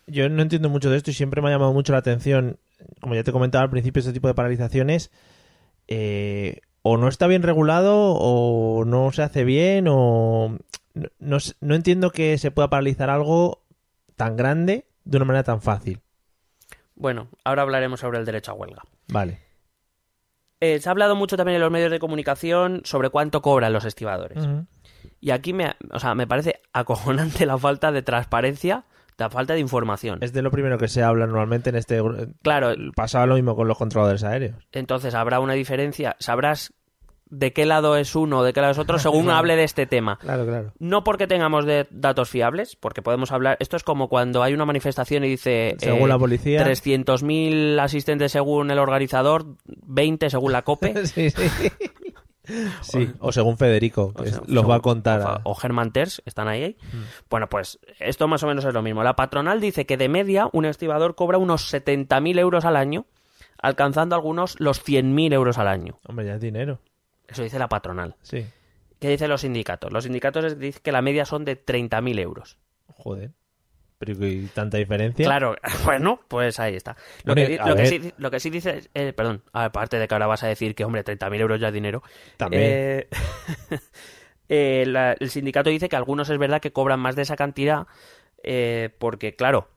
Yo no entiendo mucho de esto y siempre me ha llamado mucho la atención, como ya te comentaba al principio, este tipo de paralizaciones eh, o no está bien regulado o no se hace bien o no, no entiendo que se pueda paralizar algo tan grande de una manera tan fácil. Bueno, ahora hablaremos sobre el derecho a huelga. Vale. Eh, se ha hablado mucho también en los medios de comunicación sobre cuánto cobran los estibadores. Y aquí me, o sea, me parece acojonante la falta de transparencia, la falta de información. Es de lo primero que se habla normalmente en este... Claro, Pasaba lo mismo con los controladores aéreos. entonces habrá una diferencia, sabrás de qué lado es uno o de qué lado es otro según Claro. hable de este tema. Claro, claro. No porque tengamos de datos fiables, porque podemos hablar. Esto es como cuando hay una manifestación y dice. Según eh, la policía. 300.000 asistentes según el organizador, 20 según la COPE. sí, sí. Sí, o según Federico, que O sea, es- los va a contar. O, a- o Herman Terz, están ahí. ahí. Bueno, pues esto más o menos es lo mismo. La patronal dice que de media un estibador cobra unos 70.000 euros al año, alcanzando algunos los 100.000 euros al año. Hombre, ya es dinero. Eso dice la patronal. Sí. ¿Qué dicen los sindicatos? Los sindicatos dicen que la media son de 30.000 euros. Joder. Pero ¿y tanta diferencia? Claro, bueno, pues ahí está. Lo, que, lo, que, sí, lo que sí dice, es- eh, perdón, aparte de que ahora vas a decir que, hombre, 30.000 euros ya es dinero. También. Eh, eh, la- el sindicato dice que algunos es verdad que cobran más de esa cantidad eh, porque, claro,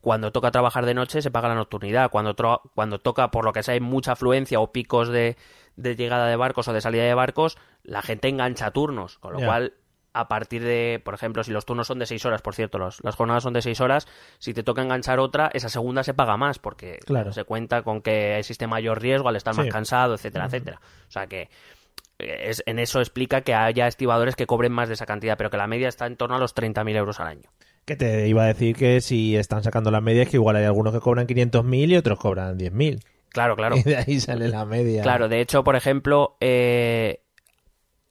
cuando toca trabajar de noche se paga la nocturnidad. Cuando, cuando toca, por lo que sea, hay mucha afluencia o picos de, de llegada de barcos o de salida de barcos, la gente engancha turnos. Con lo cual, a partir de, por ejemplo, si los turnos son de seis horas, por cierto, los- las jornadas son de seis horas, si te toca enganchar otra, esa segunda se paga más porque Claro. se cuenta con que existe mayor riesgo al estar Sí. más cansado, etcétera, etcétera. O sea que eh, es, en eso explica que haya estibadores que cobren más de esa cantidad, pero que la media está en torno a los 30.000 euros al año. Que te iba a decir que si están sacando la media es que igual hay algunos que cobran 500.000 y otros cobran 10.000. Claro, claro. Y de ahí sale la media. Claro, de hecho, por ejemplo, eh,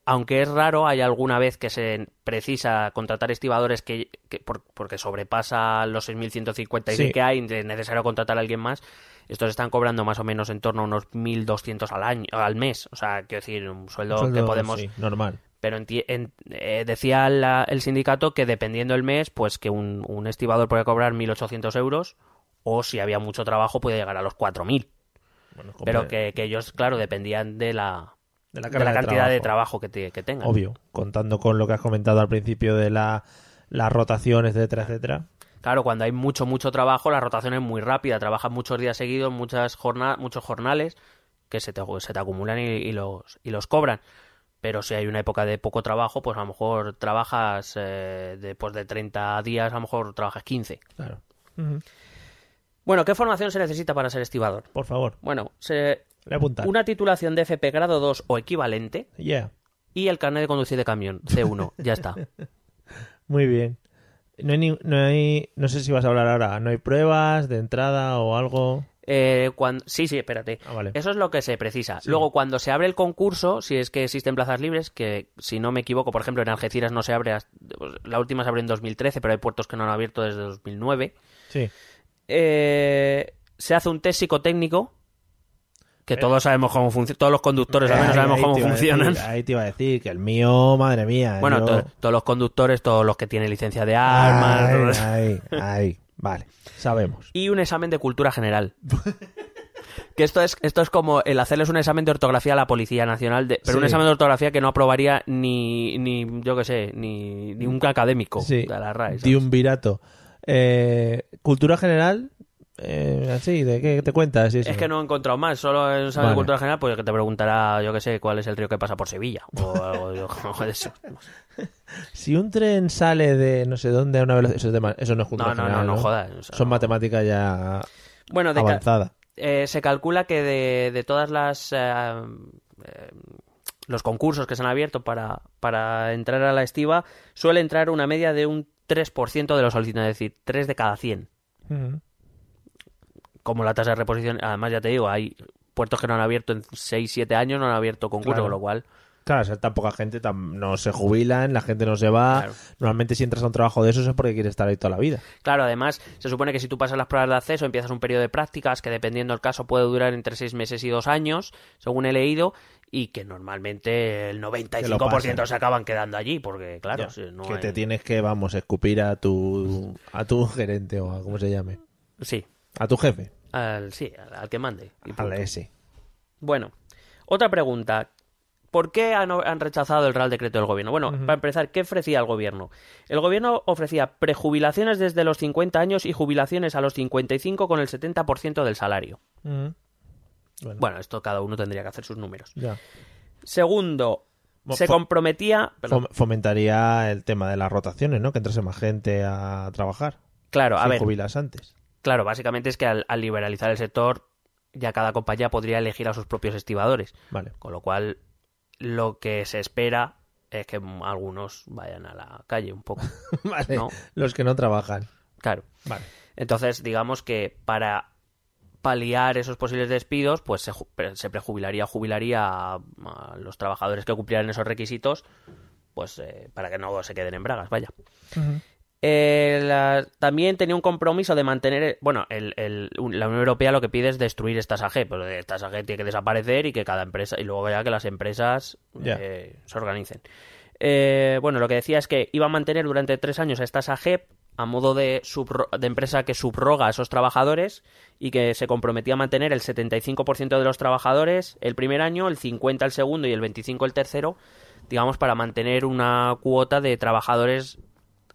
aunque es raro, hay alguna vez que se precisa contratar estibadores que, que por- porque sobrepasa los 6.156 Sí. que hay, es necesario contratar a alguien más. Estos están cobrando más o menos en torno a unos 1.200 al año, al mes. O sea, quiero decir, un sueldo, Un sueldo, que podemos sí, normal. Pero enti- en- eh, decía la- el sindicato que dependiendo el mes, pues que un, un estibador podía cobrar 1.800 euros o si había mucho trabajo podía llegar a los 4.000. Bueno, Pero que ellos, claro, dependían de la, de la, de carga la cantidad de trabajo. trabajo que, te- que tengan. Obvio, contando con lo que has comentado al principio de la, las rotaciones, etcétera, etcétera. Claro, cuando hay mucho, mucho trabajo, la rotación es muy rápida. Trabajas muchos días seguidos, muchas jorna- muchos jornales que se te, se te acumulan y, y los, y los cobran. Pero si hay una época de poco trabajo, pues a lo mejor trabajas eh, después de 30 días, a lo mejor trabajas 15. Claro. Bueno, ¿qué formación se necesita para ser estibador? Por favor, Bueno, se- le una titulación de FP grado 2 o equivalente Yeah, y el carnet de conducir de camión, C1, ya está. muy bien. No hay, ni- no hay, no sé si vas a hablar ahora. No hay pruebas de entrada o algo. Eh, cuan- Sí, sí, espérate. Ah, vale. Eso es lo que se precisa. Sí. Luego, cuando se abre el concurso, si es que existen plazas libres, que si no me equivoco, por ejemplo, en Algeciras no se abre, hasta- pues, la última se abrió en 2013, pero hay puertos que no han abierto desde 2009, Sí. eh, se hace un test psicotécnico, que todos sabemos cómo funciona, todos los conductores al menos sabemos cómo funcionan. decir, ahí te iba a decir que el mío, madre mía. Bueno, yo- to- todos los conductores, todos los que tienen licencia de armas. Ay, ay, ay. Vale, sabemos. y un examen de cultura general. Que esto es, esto es como el hacerles un examen de ortografía a la Policía Nacional, de, pero un examen de ortografía que no aprobaría ni, ni yo qué sé, ni, ni un académico Sí, de la RAE. ¿sabes? de un virato. Eh, cultura general, eh, así, ¿de qué te cuentas? eso? Es que no he encontrado más, solo en examen Vale. de cultura general, pues que te preguntará, yo qué sé, cuál es el río que pasa por Sevilla, o algo de- eso. Si un tren sale de no sé dónde a una velocidad, eso, es de- eso no es cultura No, no, no, general, no jodas. o sea, Son no. matemáticas ya Bueno, de ca- avanzadas. eh, se calcula que de, de todas las... eh, eh, los concursos que se han abierto para, para entrar a la estiva, suele entrar una media de un 3% de los solicitantes, es decir, 3 de cada 100. Ujú. Como la tasa de reposición, además ya te digo, hay puertos que no han abierto en 6, 7 años, no han abierto concurso, Claro. con lo cual... Claro, o sea, tan poca gente, tan- no se jubilan, la gente no se va. Claro. Normalmente si entras a un trabajo de esos es porque quieres estar ahí toda la vida. Claro, además, se supone que si tú pasas las pruebas de acceso, empiezas un periodo de prácticas que dependiendo del caso puede durar entre 6 meses y 2 años, según he leído, y que normalmente el Que lo 95% pasen. se acaban quedando allí, porque claro, Ya, si no que hay- te tienes que, vamos, escupir a tu a tu gerente o a cómo se llame. Sí, A tu jefe. al, sí, al, al que mande. y Al ese. Bueno, otra pregunta. ¿Por qué han, han rechazado el Real Decreto del Gobierno? Bueno, para empezar, ¿qué ofrecía el Gobierno? El Gobierno ofrecía prejubilaciones desde los 50 años y jubilaciones a los 55 con el 70% del salario. Bueno, Bueno, esto cada uno tendría que hacer sus números. ya. Segundo, se comprometía... perdón, fomentaría el tema de las rotaciones, ¿no? Que entrase más gente a trabajar. claro, a ver, jubilas antes. Claro, básicamente es que al, al liberalizar el sector, ya cada compañía podría elegir a sus propios estibadores. Vale. Con lo cual, lo que se espera es que algunos vayan a la calle un poco. vale. No. Los que no trabajan. Claro. Vale. Entonces, digamos que para paliar esos posibles despidos, pues se, se prejubilaría o jubilaría a, a los trabajadores que cumplieran esos requisitos, pues eh, para que no se queden en bragas, vaya. Eh, la- también tenía un compromiso de mantener, bueno, el- la Unión Europea lo que pide es destruir estas AG, pero estas AG tiene que desaparecer y que cada empresa, y luego ya que las empresas eh, se organicen. Eh, bueno, lo que decía es que iba a mantener durante tres años a estas AG a modo de, de empresa que subroga a esos trabajadores y que se comprometía a mantener el 75% de los trabajadores el primer año, el 50% el segundo y el 25% el tercero, digamos, para mantener una cuota de trabajadores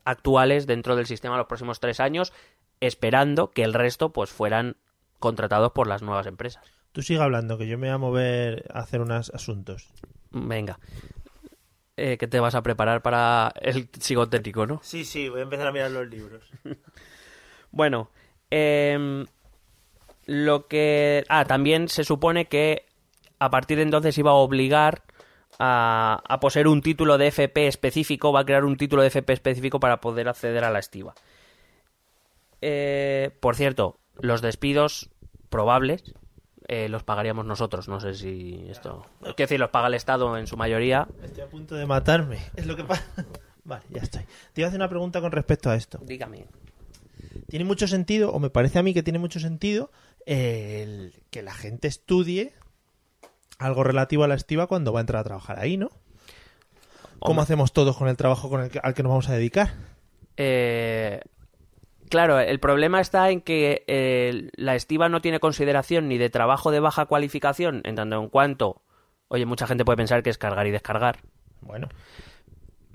actuales dentro del sistema los próximos tres años, esperando que el resto pues fueran contratados por las nuevas empresas. Tú sigue hablando, que yo me voy a mover a hacer unos asuntos. Venga. Eh, ¿Qué te vas a preparar para el psicotécnico, no? Sí, sí, voy a empezar a mirar los libros. Bueno, em, lo que... Ah, también se supone que a partir de entonces iba a obligar a, a poseer un título de FP específico, va a crear un título de FP específico para poder acceder a la estiva. Eh, por cierto, los despidos probables eh, los pagaríamos nosotros, no sé si esto... Quiero decir, los paga el Estado en su mayoría. Estoy a punto de matarme. Es lo que pasa. Vale, ya estoy. Te iba a hacer una pregunta con respecto a esto. Dígame. Tiene mucho sentido, o me parece a mí que tiene mucho sentido, el que la gente estudie algo relativo a la estiva cuando va a entrar a trabajar ahí, ¿no? ¿Cómo hacemos todos con el trabajo con el que- al que nos vamos a dedicar? Eh, claro, el problema está en que eh, la estiva no tiene consideración ni de trabajo de baja cualificación, en tanto en cuanto, oye, mucha gente puede pensar que es cargar y descargar, Bueno,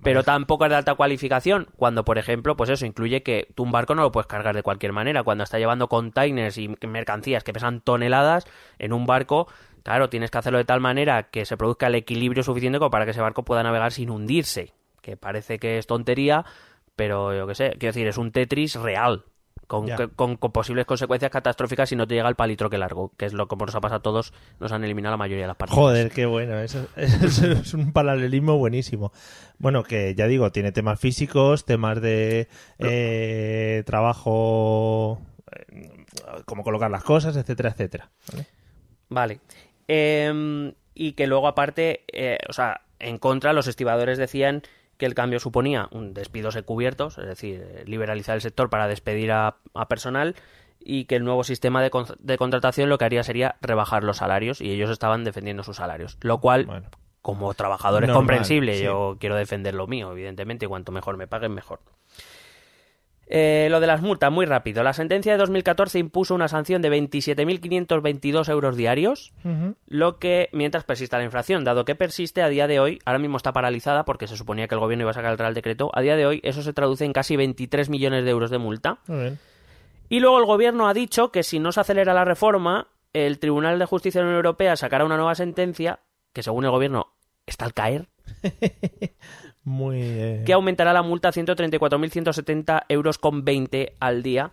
pero tampoco es de alta cualificación, cuando, por ejemplo, pues eso incluye que tú un barco no lo puedes cargar de cualquier manera, cuando está llevando containers y mercancías que pesan toneladas en un barco, claro, tienes que hacerlo de tal manera que se produzca el equilibrio suficiente como para que ese barco pueda navegar sin hundirse, que parece que es tontería, pero yo qué sé, quiero decir, es un Tetris real. Con, que- con- con posibles consecuencias catastróficas si no te llega el palitroque largo, que es lo que nos ha pasado a todos, nos han eliminado la mayoría de las partes. joder, qué bueno. Eso, eso es un paralelismo buenísimo. Bueno, que ya digo, tiene temas físicos, temas de eh, trabajo, eh, cómo colocar las cosas, etcétera, etcétera. ¿vale? Vale. Em, y que luego, aparte, eh, o sea, en contra, los estibadores decían que el cambio suponía un despidos encubiertos, es decir, eh, liberalizar el sector para despedir a, a personal y que el nuevo sistema de, con- de contratación lo que haría sería rebajar los salarios y ellos estaban defendiendo sus salarios, lo cual Bueno, como trabajador es comprensible. sí. Yo quiero defender lo mío, evidentemente, y cuanto mejor me paguen, mejor. Eh, lo de las multas, muy rápido. La sentencia de 2014 impuso una sanción de 27.522 euros diarios, lo que, mientras persista la inflación, dado que persiste a día de hoy, ahora mismo está paralizada porque se suponía que el gobierno iba a sacar el Real Decreto, a día de hoy eso se traduce en casi 23 millones de euros de multa. Y luego el gobierno ha dicho que si no se acelera la reforma, el Tribunal de Justicia de la Unión Europea sacará una nueva sentencia, que según el gobierno está al caer, Muy. eh, que aumentará la multa a 134.170 euros con 20 al día,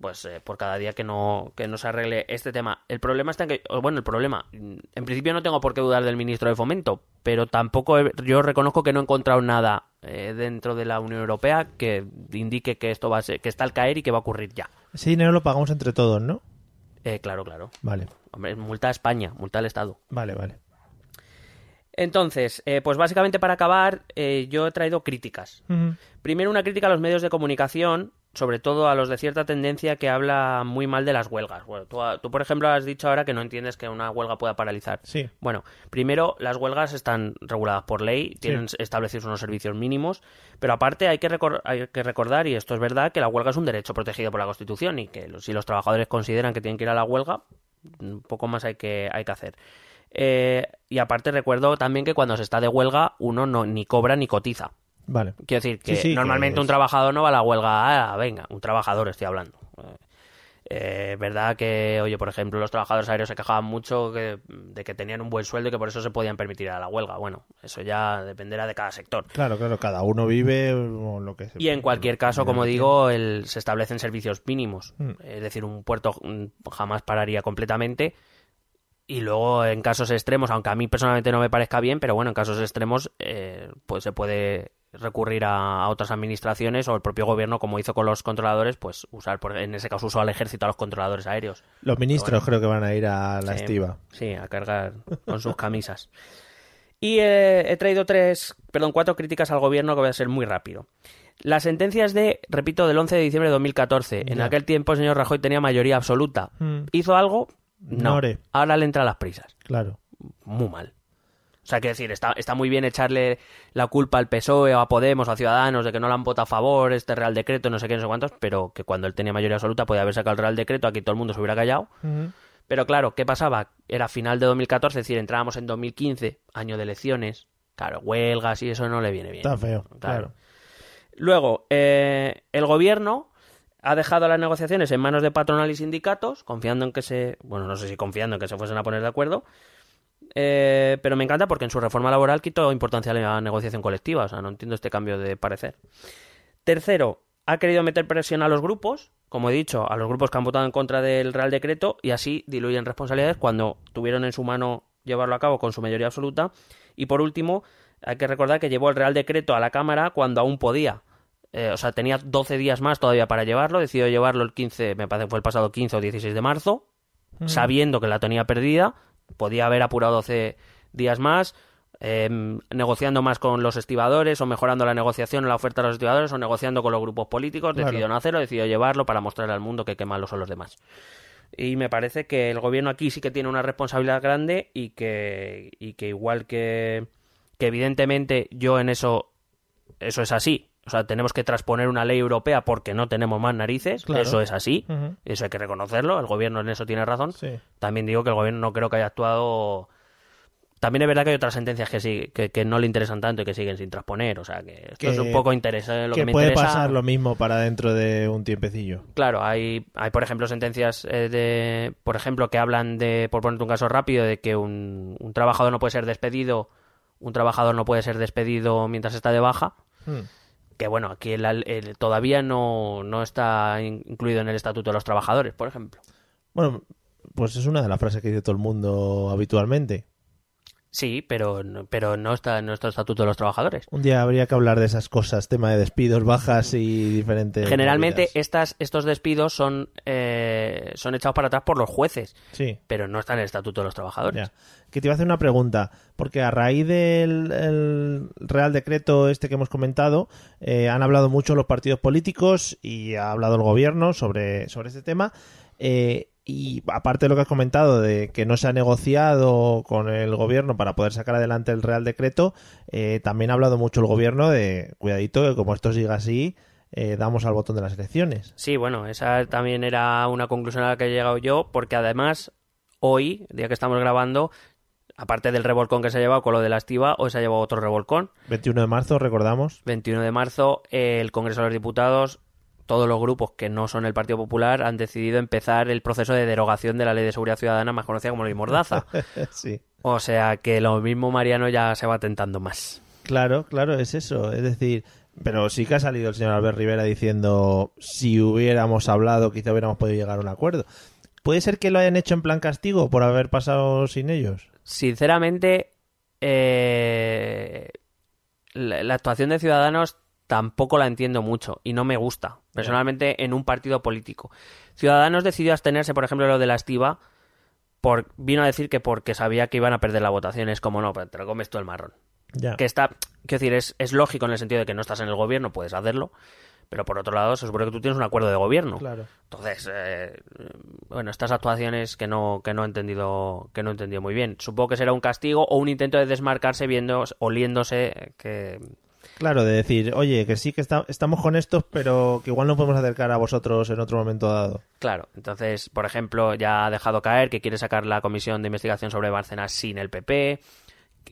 pues eh, por cada día que no, que no se arregle este tema. El problema está en que, bueno, el problema, mm, en principio no tengo por qué dudar del ministro de Fomento, pero tampoco he- yo reconozco que no he encontrado nada eh, dentro de la Unión Europea que indique que esto va a ser, que está al caer y que va a ocurrir ya. Ese dinero lo pagamos entre todos, ¿no? Eh, claro, claro. Vale, Hombre, multa a España, multa al Estado. vale, vale. Entonces, eh, pues básicamente para acabar, eh, yo he traído críticas. Primero una crítica a los medios de comunicación, sobre todo a los de cierta tendencia que habla muy mal de las huelgas. Bueno, tú, tú, por ejemplo has dicho ahora que no entiendes que una huelga pueda paralizar. Sí. Bueno, primero las huelgas están reguladas por ley, tienen establecidos unos servicios mínimos, pero aparte hay que, hay que recordar, y esto es verdad, que la huelga es un derecho protegido por la Constitución y que si los trabajadores consideran que tienen que ir a la huelga, un poco más hay que, hay que hacer. Eh, y aparte recuerdo también que cuando se está de huelga uno no ni cobra ni cotiza. Vale. Quiero decir que Sí, sí, normalmente que un trabajador no va a la huelga, ah, venga, un trabajador estoy hablando. Eh, verdad que, oye, por ejemplo, los trabajadores aéreos se quejaban mucho que- de que tenían un buen sueldo y que por eso se podían permitir ir a la huelga. Bueno, eso ya dependerá de cada sector. Claro, claro, cada uno vive o lo que sea. Y en cualquier caso, como digo, el- se establecen servicios mínimos. Mm. Es decir, un puerto mm, jamás pararía completamente. Y luego, en casos extremos, aunque a mí personalmente no me parezca bien, pero bueno, en casos extremos, eh, pues se puede recurrir a, a otras administraciones o el propio gobierno, como hizo con los controladores, pues usar, por, en ese caso, usó al ejército a los controladores aéreos. Los ministros creo que van a ir a la Sí, estiva. Sí, a cargar con sus camisas. Y eh, he traído tres, perdón, cuatro críticas al gobierno que voy a ser muy rápido. Las sentencias de, repito, del 11 de diciembre de 2014. En Ya. aquel tiempo el señor Rajoy tenía mayoría absoluta. Mm, ¿Hizo algo? No. Nore. Ahora le entra a las prisas. claro. Muy mal. O sea, quiero decir, está, está muy bien echarle la culpa al PSOE o a Podemos o a Ciudadanos de que no le han votado a favor este Real Decreto, no sé qué, no sé cuántos, pero que cuando él tenía mayoría absoluta podía haber sacado el Real Decreto, aquí todo el mundo se hubiera callado. Pero claro, ¿qué pasaba? Era final de 2014, es decir, entrábamos en 2015, año de elecciones. Claro, huelgas y eso no le viene bien. Está feo, claro. Luego, eh, el gobierno ha dejado las negociaciones en manos de patronal y sindicatos, confiando en que se. Bueno, no sé si confiando en que se fuesen a poner de acuerdo. eh, pero me encanta porque en su reforma laboral quitó importancia a la negociación colectiva. O sea, no entiendo este cambio de parecer. Tercero, ha querido meter presión a los grupos, como he dicho, a los grupos que han votado en contra del Real Decreto y así diluyen responsabilidades cuando tuvieron en su mano llevarlo a cabo con su mayoría absoluta. Y por último, hay que recordar que llevó el Real Decreto a la Cámara cuando aún podía. Eh, o sea, tenía 12 días más todavía para llevarlo. Decidió llevarlo el 15, me parece que fue el pasado 15 o 16 de marzo, sabiendo que la tenía perdida. Podía haber apurado 12 días más, eh, negociando más con los estibadores o mejorando la negociación o la oferta a los estibadores o negociando con los grupos políticos. Claro. Decidió no hacerlo, decidió llevarlo para mostrarle al mundo que qué malos son los demás. Y me parece que el gobierno aquí sí que tiene una responsabilidad grande y que, y que igual que, que evidentemente yo en eso, eso es así. O sea, tenemos que transponer una ley europea porque no tenemos más narices. Claro. Eso es así. Eso hay que reconocerlo. El gobierno en eso tiene razón. Sí. También digo que el gobierno no creo que haya actuado. También es verdad que hay otras sentencias que sí, que, que no le interesan tanto y que siguen sin transponer. O sea, que esto Que- es un poco interesa lo que, que me puede interesa. pasar lo mismo para dentro de un tiempecillo. Claro, hay, hay por ejemplo sentencias eh, de, por ejemplo, que hablan de, por ponerte un caso rápido, de que un, un trabajador no puede ser despedido, un trabajador no puede ser despedido mientras está de baja. Hmm. Que bueno, aquí el- todavía no, no está in- incluido en el estatuto de los trabajadores, por ejemplo. Bueno, pues es una de las frases que dice todo el mundo habitualmente. Sí, pero, no- pero no está en nuestro estatuto de los trabajadores. Un día habría que hablar de esas cosas, tema de despidos, bajas y diferentes. Generalmente movidas. estas, estos despidos son, eh, son echados para atrás por los jueces, Sí. pero no está en el estatuto de los trabajadores. Ya. Que te iba a hacer una pregunta, porque a raíz del el Real Decreto este que hemos comentado, eh, han hablado mucho los partidos políticos y ha hablado el gobierno sobre, sobre este tema. eh, y aparte de lo que has comentado de que no se ha negociado con el gobierno para poder sacar adelante el Real Decreto, eh, también ha hablado mucho el gobierno de, cuidadito, que como esto siga así, eh, damos al botón de las elecciones. Sí, bueno, esa también era una conclusión a la que he llegado yo, porque además hoy, día que estamos grabando, aparte del revolcón que se ha llevado con lo de la estiva, hoy se ha llevado otro revolcón. 21 de marzo, recordamos. 21 de marzo, eh, el Congreso de los Diputados, todos los grupos que no son el Partido Popular han decidido empezar el proceso de derogación de la Ley de Seguridad Ciudadana, más conocida como Ley Mordaza. sí. O sea que lo mismo Mariano ya se va tentando más. Claro, claro, es eso. Es decir, pero sí que ha salido el señor Albert Rivera diciendo si hubiéramos hablado, quizá hubiéramos podido llegar a un acuerdo. ¿Puede ser que lo hayan hecho en plan castigo por haber pasado sin ellos? Sinceramente, eh, la, la actuación de Ciudadanos tampoco la entiendo mucho y no me gusta, personalmente, en un partido político. Ciudadanos decidió abstenerse, por ejemplo, lo de la estiva, por, vino a decir que porque sabía que iban a perder la votación. Es como, no, pero te lo comes tú el marrón. Ya. Que está, quiero decir, es, es lógico en el sentido de que no estás en el gobierno, puedes hacerlo, pero por otro lado, se supone que tú tienes un acuerdo de gobierno. Claro. Entonces, eh, bueno, estas actuaciones que no, que no he entendido, que no he entendido muy bien. Supongo que será un castigo o un intento de desmarcarse viendo, oliéndose que Claro, de decir, oye, que sí que está- estamos con estos, pero que igual no podemos acercar a vosotros en otro momento dado. Claro, entonces, por ejemplo, ya ha dejado caer que quiere sacar la comisión de investigación sobre Bárcenas sin el PP,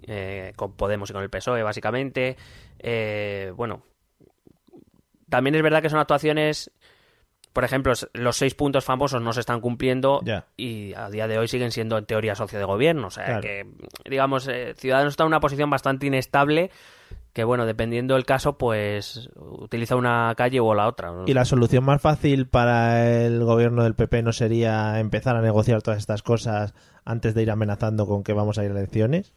eh, con Podemos y con el PSOE, básicamente. Eh, bueno, también es verdad que son actuaciones, por ejemplo, los seis puntos famosos no se están cumpliendo y a día de hoy siguen siendo en teoría socio de gobierno. O sea, Claro. que, digamos, eh, Ciudadanos está en una posición bastante inestable que, bueno, dependiendo del caso, pues utiliza una calle o la otra. ¿Y la solución más fácil para el gobierno del PP no sería empezar a negociar todas estas cosas antes de ir amenazando con que vamos a ir a elecciones?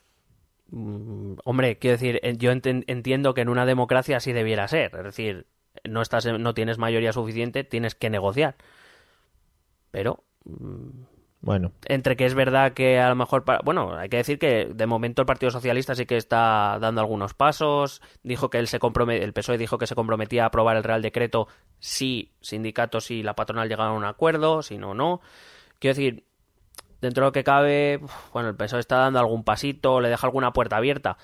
Mm, Hombre, quiero decir, yo entiendo que en una democracia así debiera ser. Es decir, no estás, no tienes mayoría suficiente, tienes que negociar. Pero Bueno, entre que es verdad que a lo mejor, pa- bueno, hay que decir que de momento el Partido Socialista sí que está dando algunos pasos. Dijo que él se comprome- el PSOE dijo que se comprometía a aprobar el Real Decreto si sindicatos y la patronal llegaban a un acuerdo, si no, no. Quiero decir, dentro de lo que cabe, bueno, el PSOE está dando algún pasito, le deja alguna puerta abierta.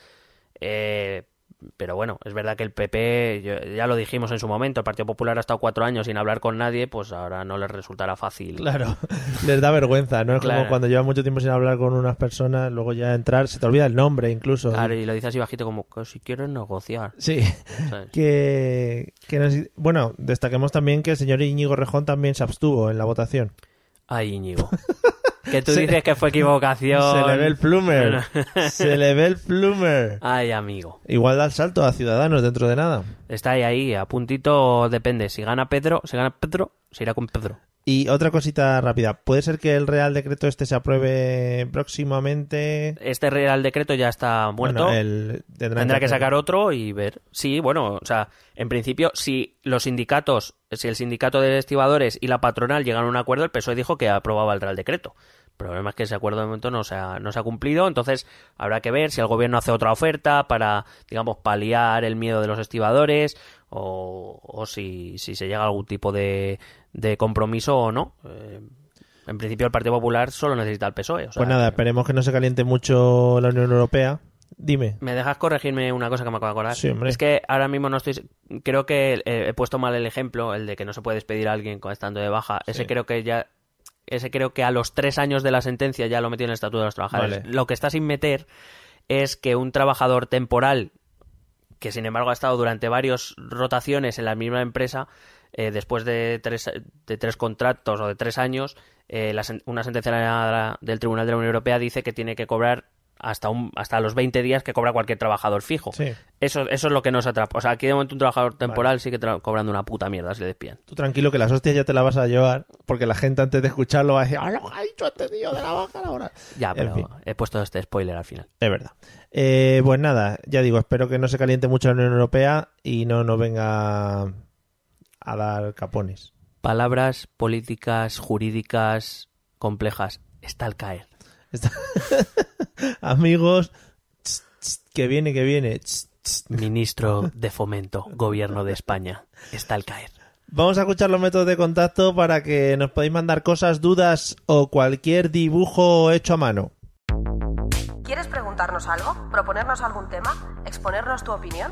Eh, pero bueno, es verdad que el PP, ya lo dijimos en su momento, el Partido Popular ha estado cuatro años sin hablar con nadie, pues ahora no les resultará fácil. claro, les da vergüenza, ¿no? Es como cuando llevas mucho tiempo sin hablar con unas personas, luego ya entrar, se te olvida el nombre incluso. Claro, y lo dices así bajito como que si quieres negociar. Sí, ¿sabes? que, que nos- bueno, destaquemos también que el señor Íñigo Rejón también se abstuvo en la votación. Ay, Íñigo. Que tú Se- dices que fue equivocación. Se le ve el plumer, se le ve el plumer. Ay, amigo. Igual da el salto a Ciudadanos dentro de nada. Está ahí, ahí, a puntito depende. Si gana Pedro, si gana Pedro, se irá con Pedro. Y otra cosita rápida, ¿puede ser que el Real Decreto este se apruebe próximamente? Este Real Decreto ya está muerto. Bueno, el- Tendrá que sacar otro y ver. Sí, bueno, o sea, en principio, si los sindicatos, si el sindicato de estibadores y la patronal llegan a un acuerdo, el PSOE dijo que aprobaba el Real Decreto. El problema es que ese acuerdo de momento no se ha, no se ha cumplido, entonces habrá que ver si el gobierno hace otra oferta para, digamos, paliar el miedo de los estibadores o, o si, si se llega a algún tipo de, de compromiso o no. Eh, en principio el Partido Popular solo necesita el PSOE. o sea, Pues nada, esperemos que no se caliente mucho la Unión Europea Dime. ¿Me dejas corregirme una cosa que me acabo de acordar? Sí, hombre. Es que ahora mismo no estoy... Creo que eh, he puesto mal el ejemplo, el de que no se puede despedir a alguien con- estando de baja. Ese creo que ya... Ese creo que a los tres años de la sentencia ya lo metió en el Estatuto de los Trabajadores. Vale. Lo que está sin meter es que un trabajador temporal, que sin embargo ha estado durante varias rotaciones en la misma empresa, eh, después de tres, de tres contratos o de tres años, eh, la una sentencia de la- del Tribunal de la Unión Europea dice que tiene que cobrar hasta, un, hasta los 20 días que cobra cualquier trabajador fijo. Sí. Eso, eso es lo que nos atrapa. O sea, aquí de momento un trabajador temporal sigue tra- cobrando una puta mierda si le despiden. Tú tranquilo que las hostias ya te las vas a llevar, porque la gente antes de escucharlo va a decir, ¡ah, lo ha dicho este tío de la baja ahora! Ya, En pero fin. he puesto este spoiler al final. Es verdad. Eh, pues nada, ya digo, espero que no se caliente mucho la Unión Europea y no nos venga a dar capones. Palabras políticas, jurídicas, complejas. Está al caer. Está- Amigos, tss, tss, que viene, que viene. tss, tss. Ministro de Fomento, Gobierno de España. Está al caer. Vamos a escuchar los métodos de contacto para que nos podáis mandar cosas, dudas o cualquier dibujo hecho a mano. ¿Quieres preguntarnos algo? ¿Proponernos algún tema? ¿Exponernos tu opinión?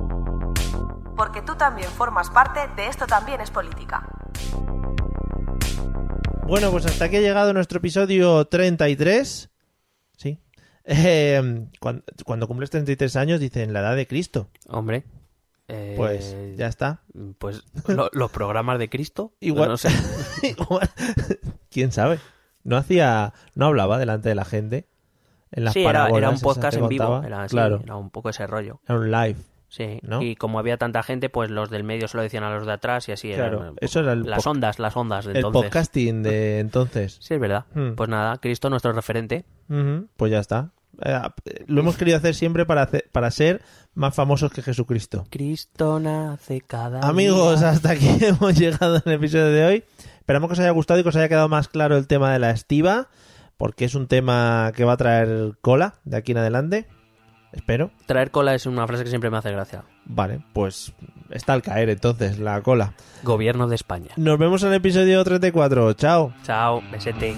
Porque tú también formas parte de Esto también es política. Bueno, pues hasta aquí ha llegado nuestro episodio 33. Sí. Eh, cuando, cuando cumples 33 años dicen la edad de Cristo. Hombre. eh, Pues ya está. Pues lo- los programas de Cristo. Igual. No sé. Igual. ¿Quién sabe? No hacía, no hablaba delante de la gente. En las sí, era, un podcast en vivo. contaba. Era, así, claro, era un poco ese rollo. era un live. Sí. ¿No? Y como había tanta gente, pues los del medio se lo decían a los de atrás y así Claro, eran, eso era el las ondas, las ondas de El entonces. podcasting de entonces. Sí, es verdad. Hmm. Pues nada, Cristo nuestro referente. Ujú, Pues ya está. Eh, lo hemos querido hacer siempre para, hacer- para ser más famosos que Jesucristo. Cristo nace cada Amigos, día. hasta aquí hemos llegado en el episodio de hoy. Esperamos que os haya gustado y que os haya quedado más claro el tema de la estiva, porque es un tema que va a traer cola de aquí en adelante. Espero. Traer cola es una frase que siempre me hace gracia. Vale, pues está al caer entonces la cola. Gobierno de España. Nos vemos en el episodio 34. Chao. Chao, besete.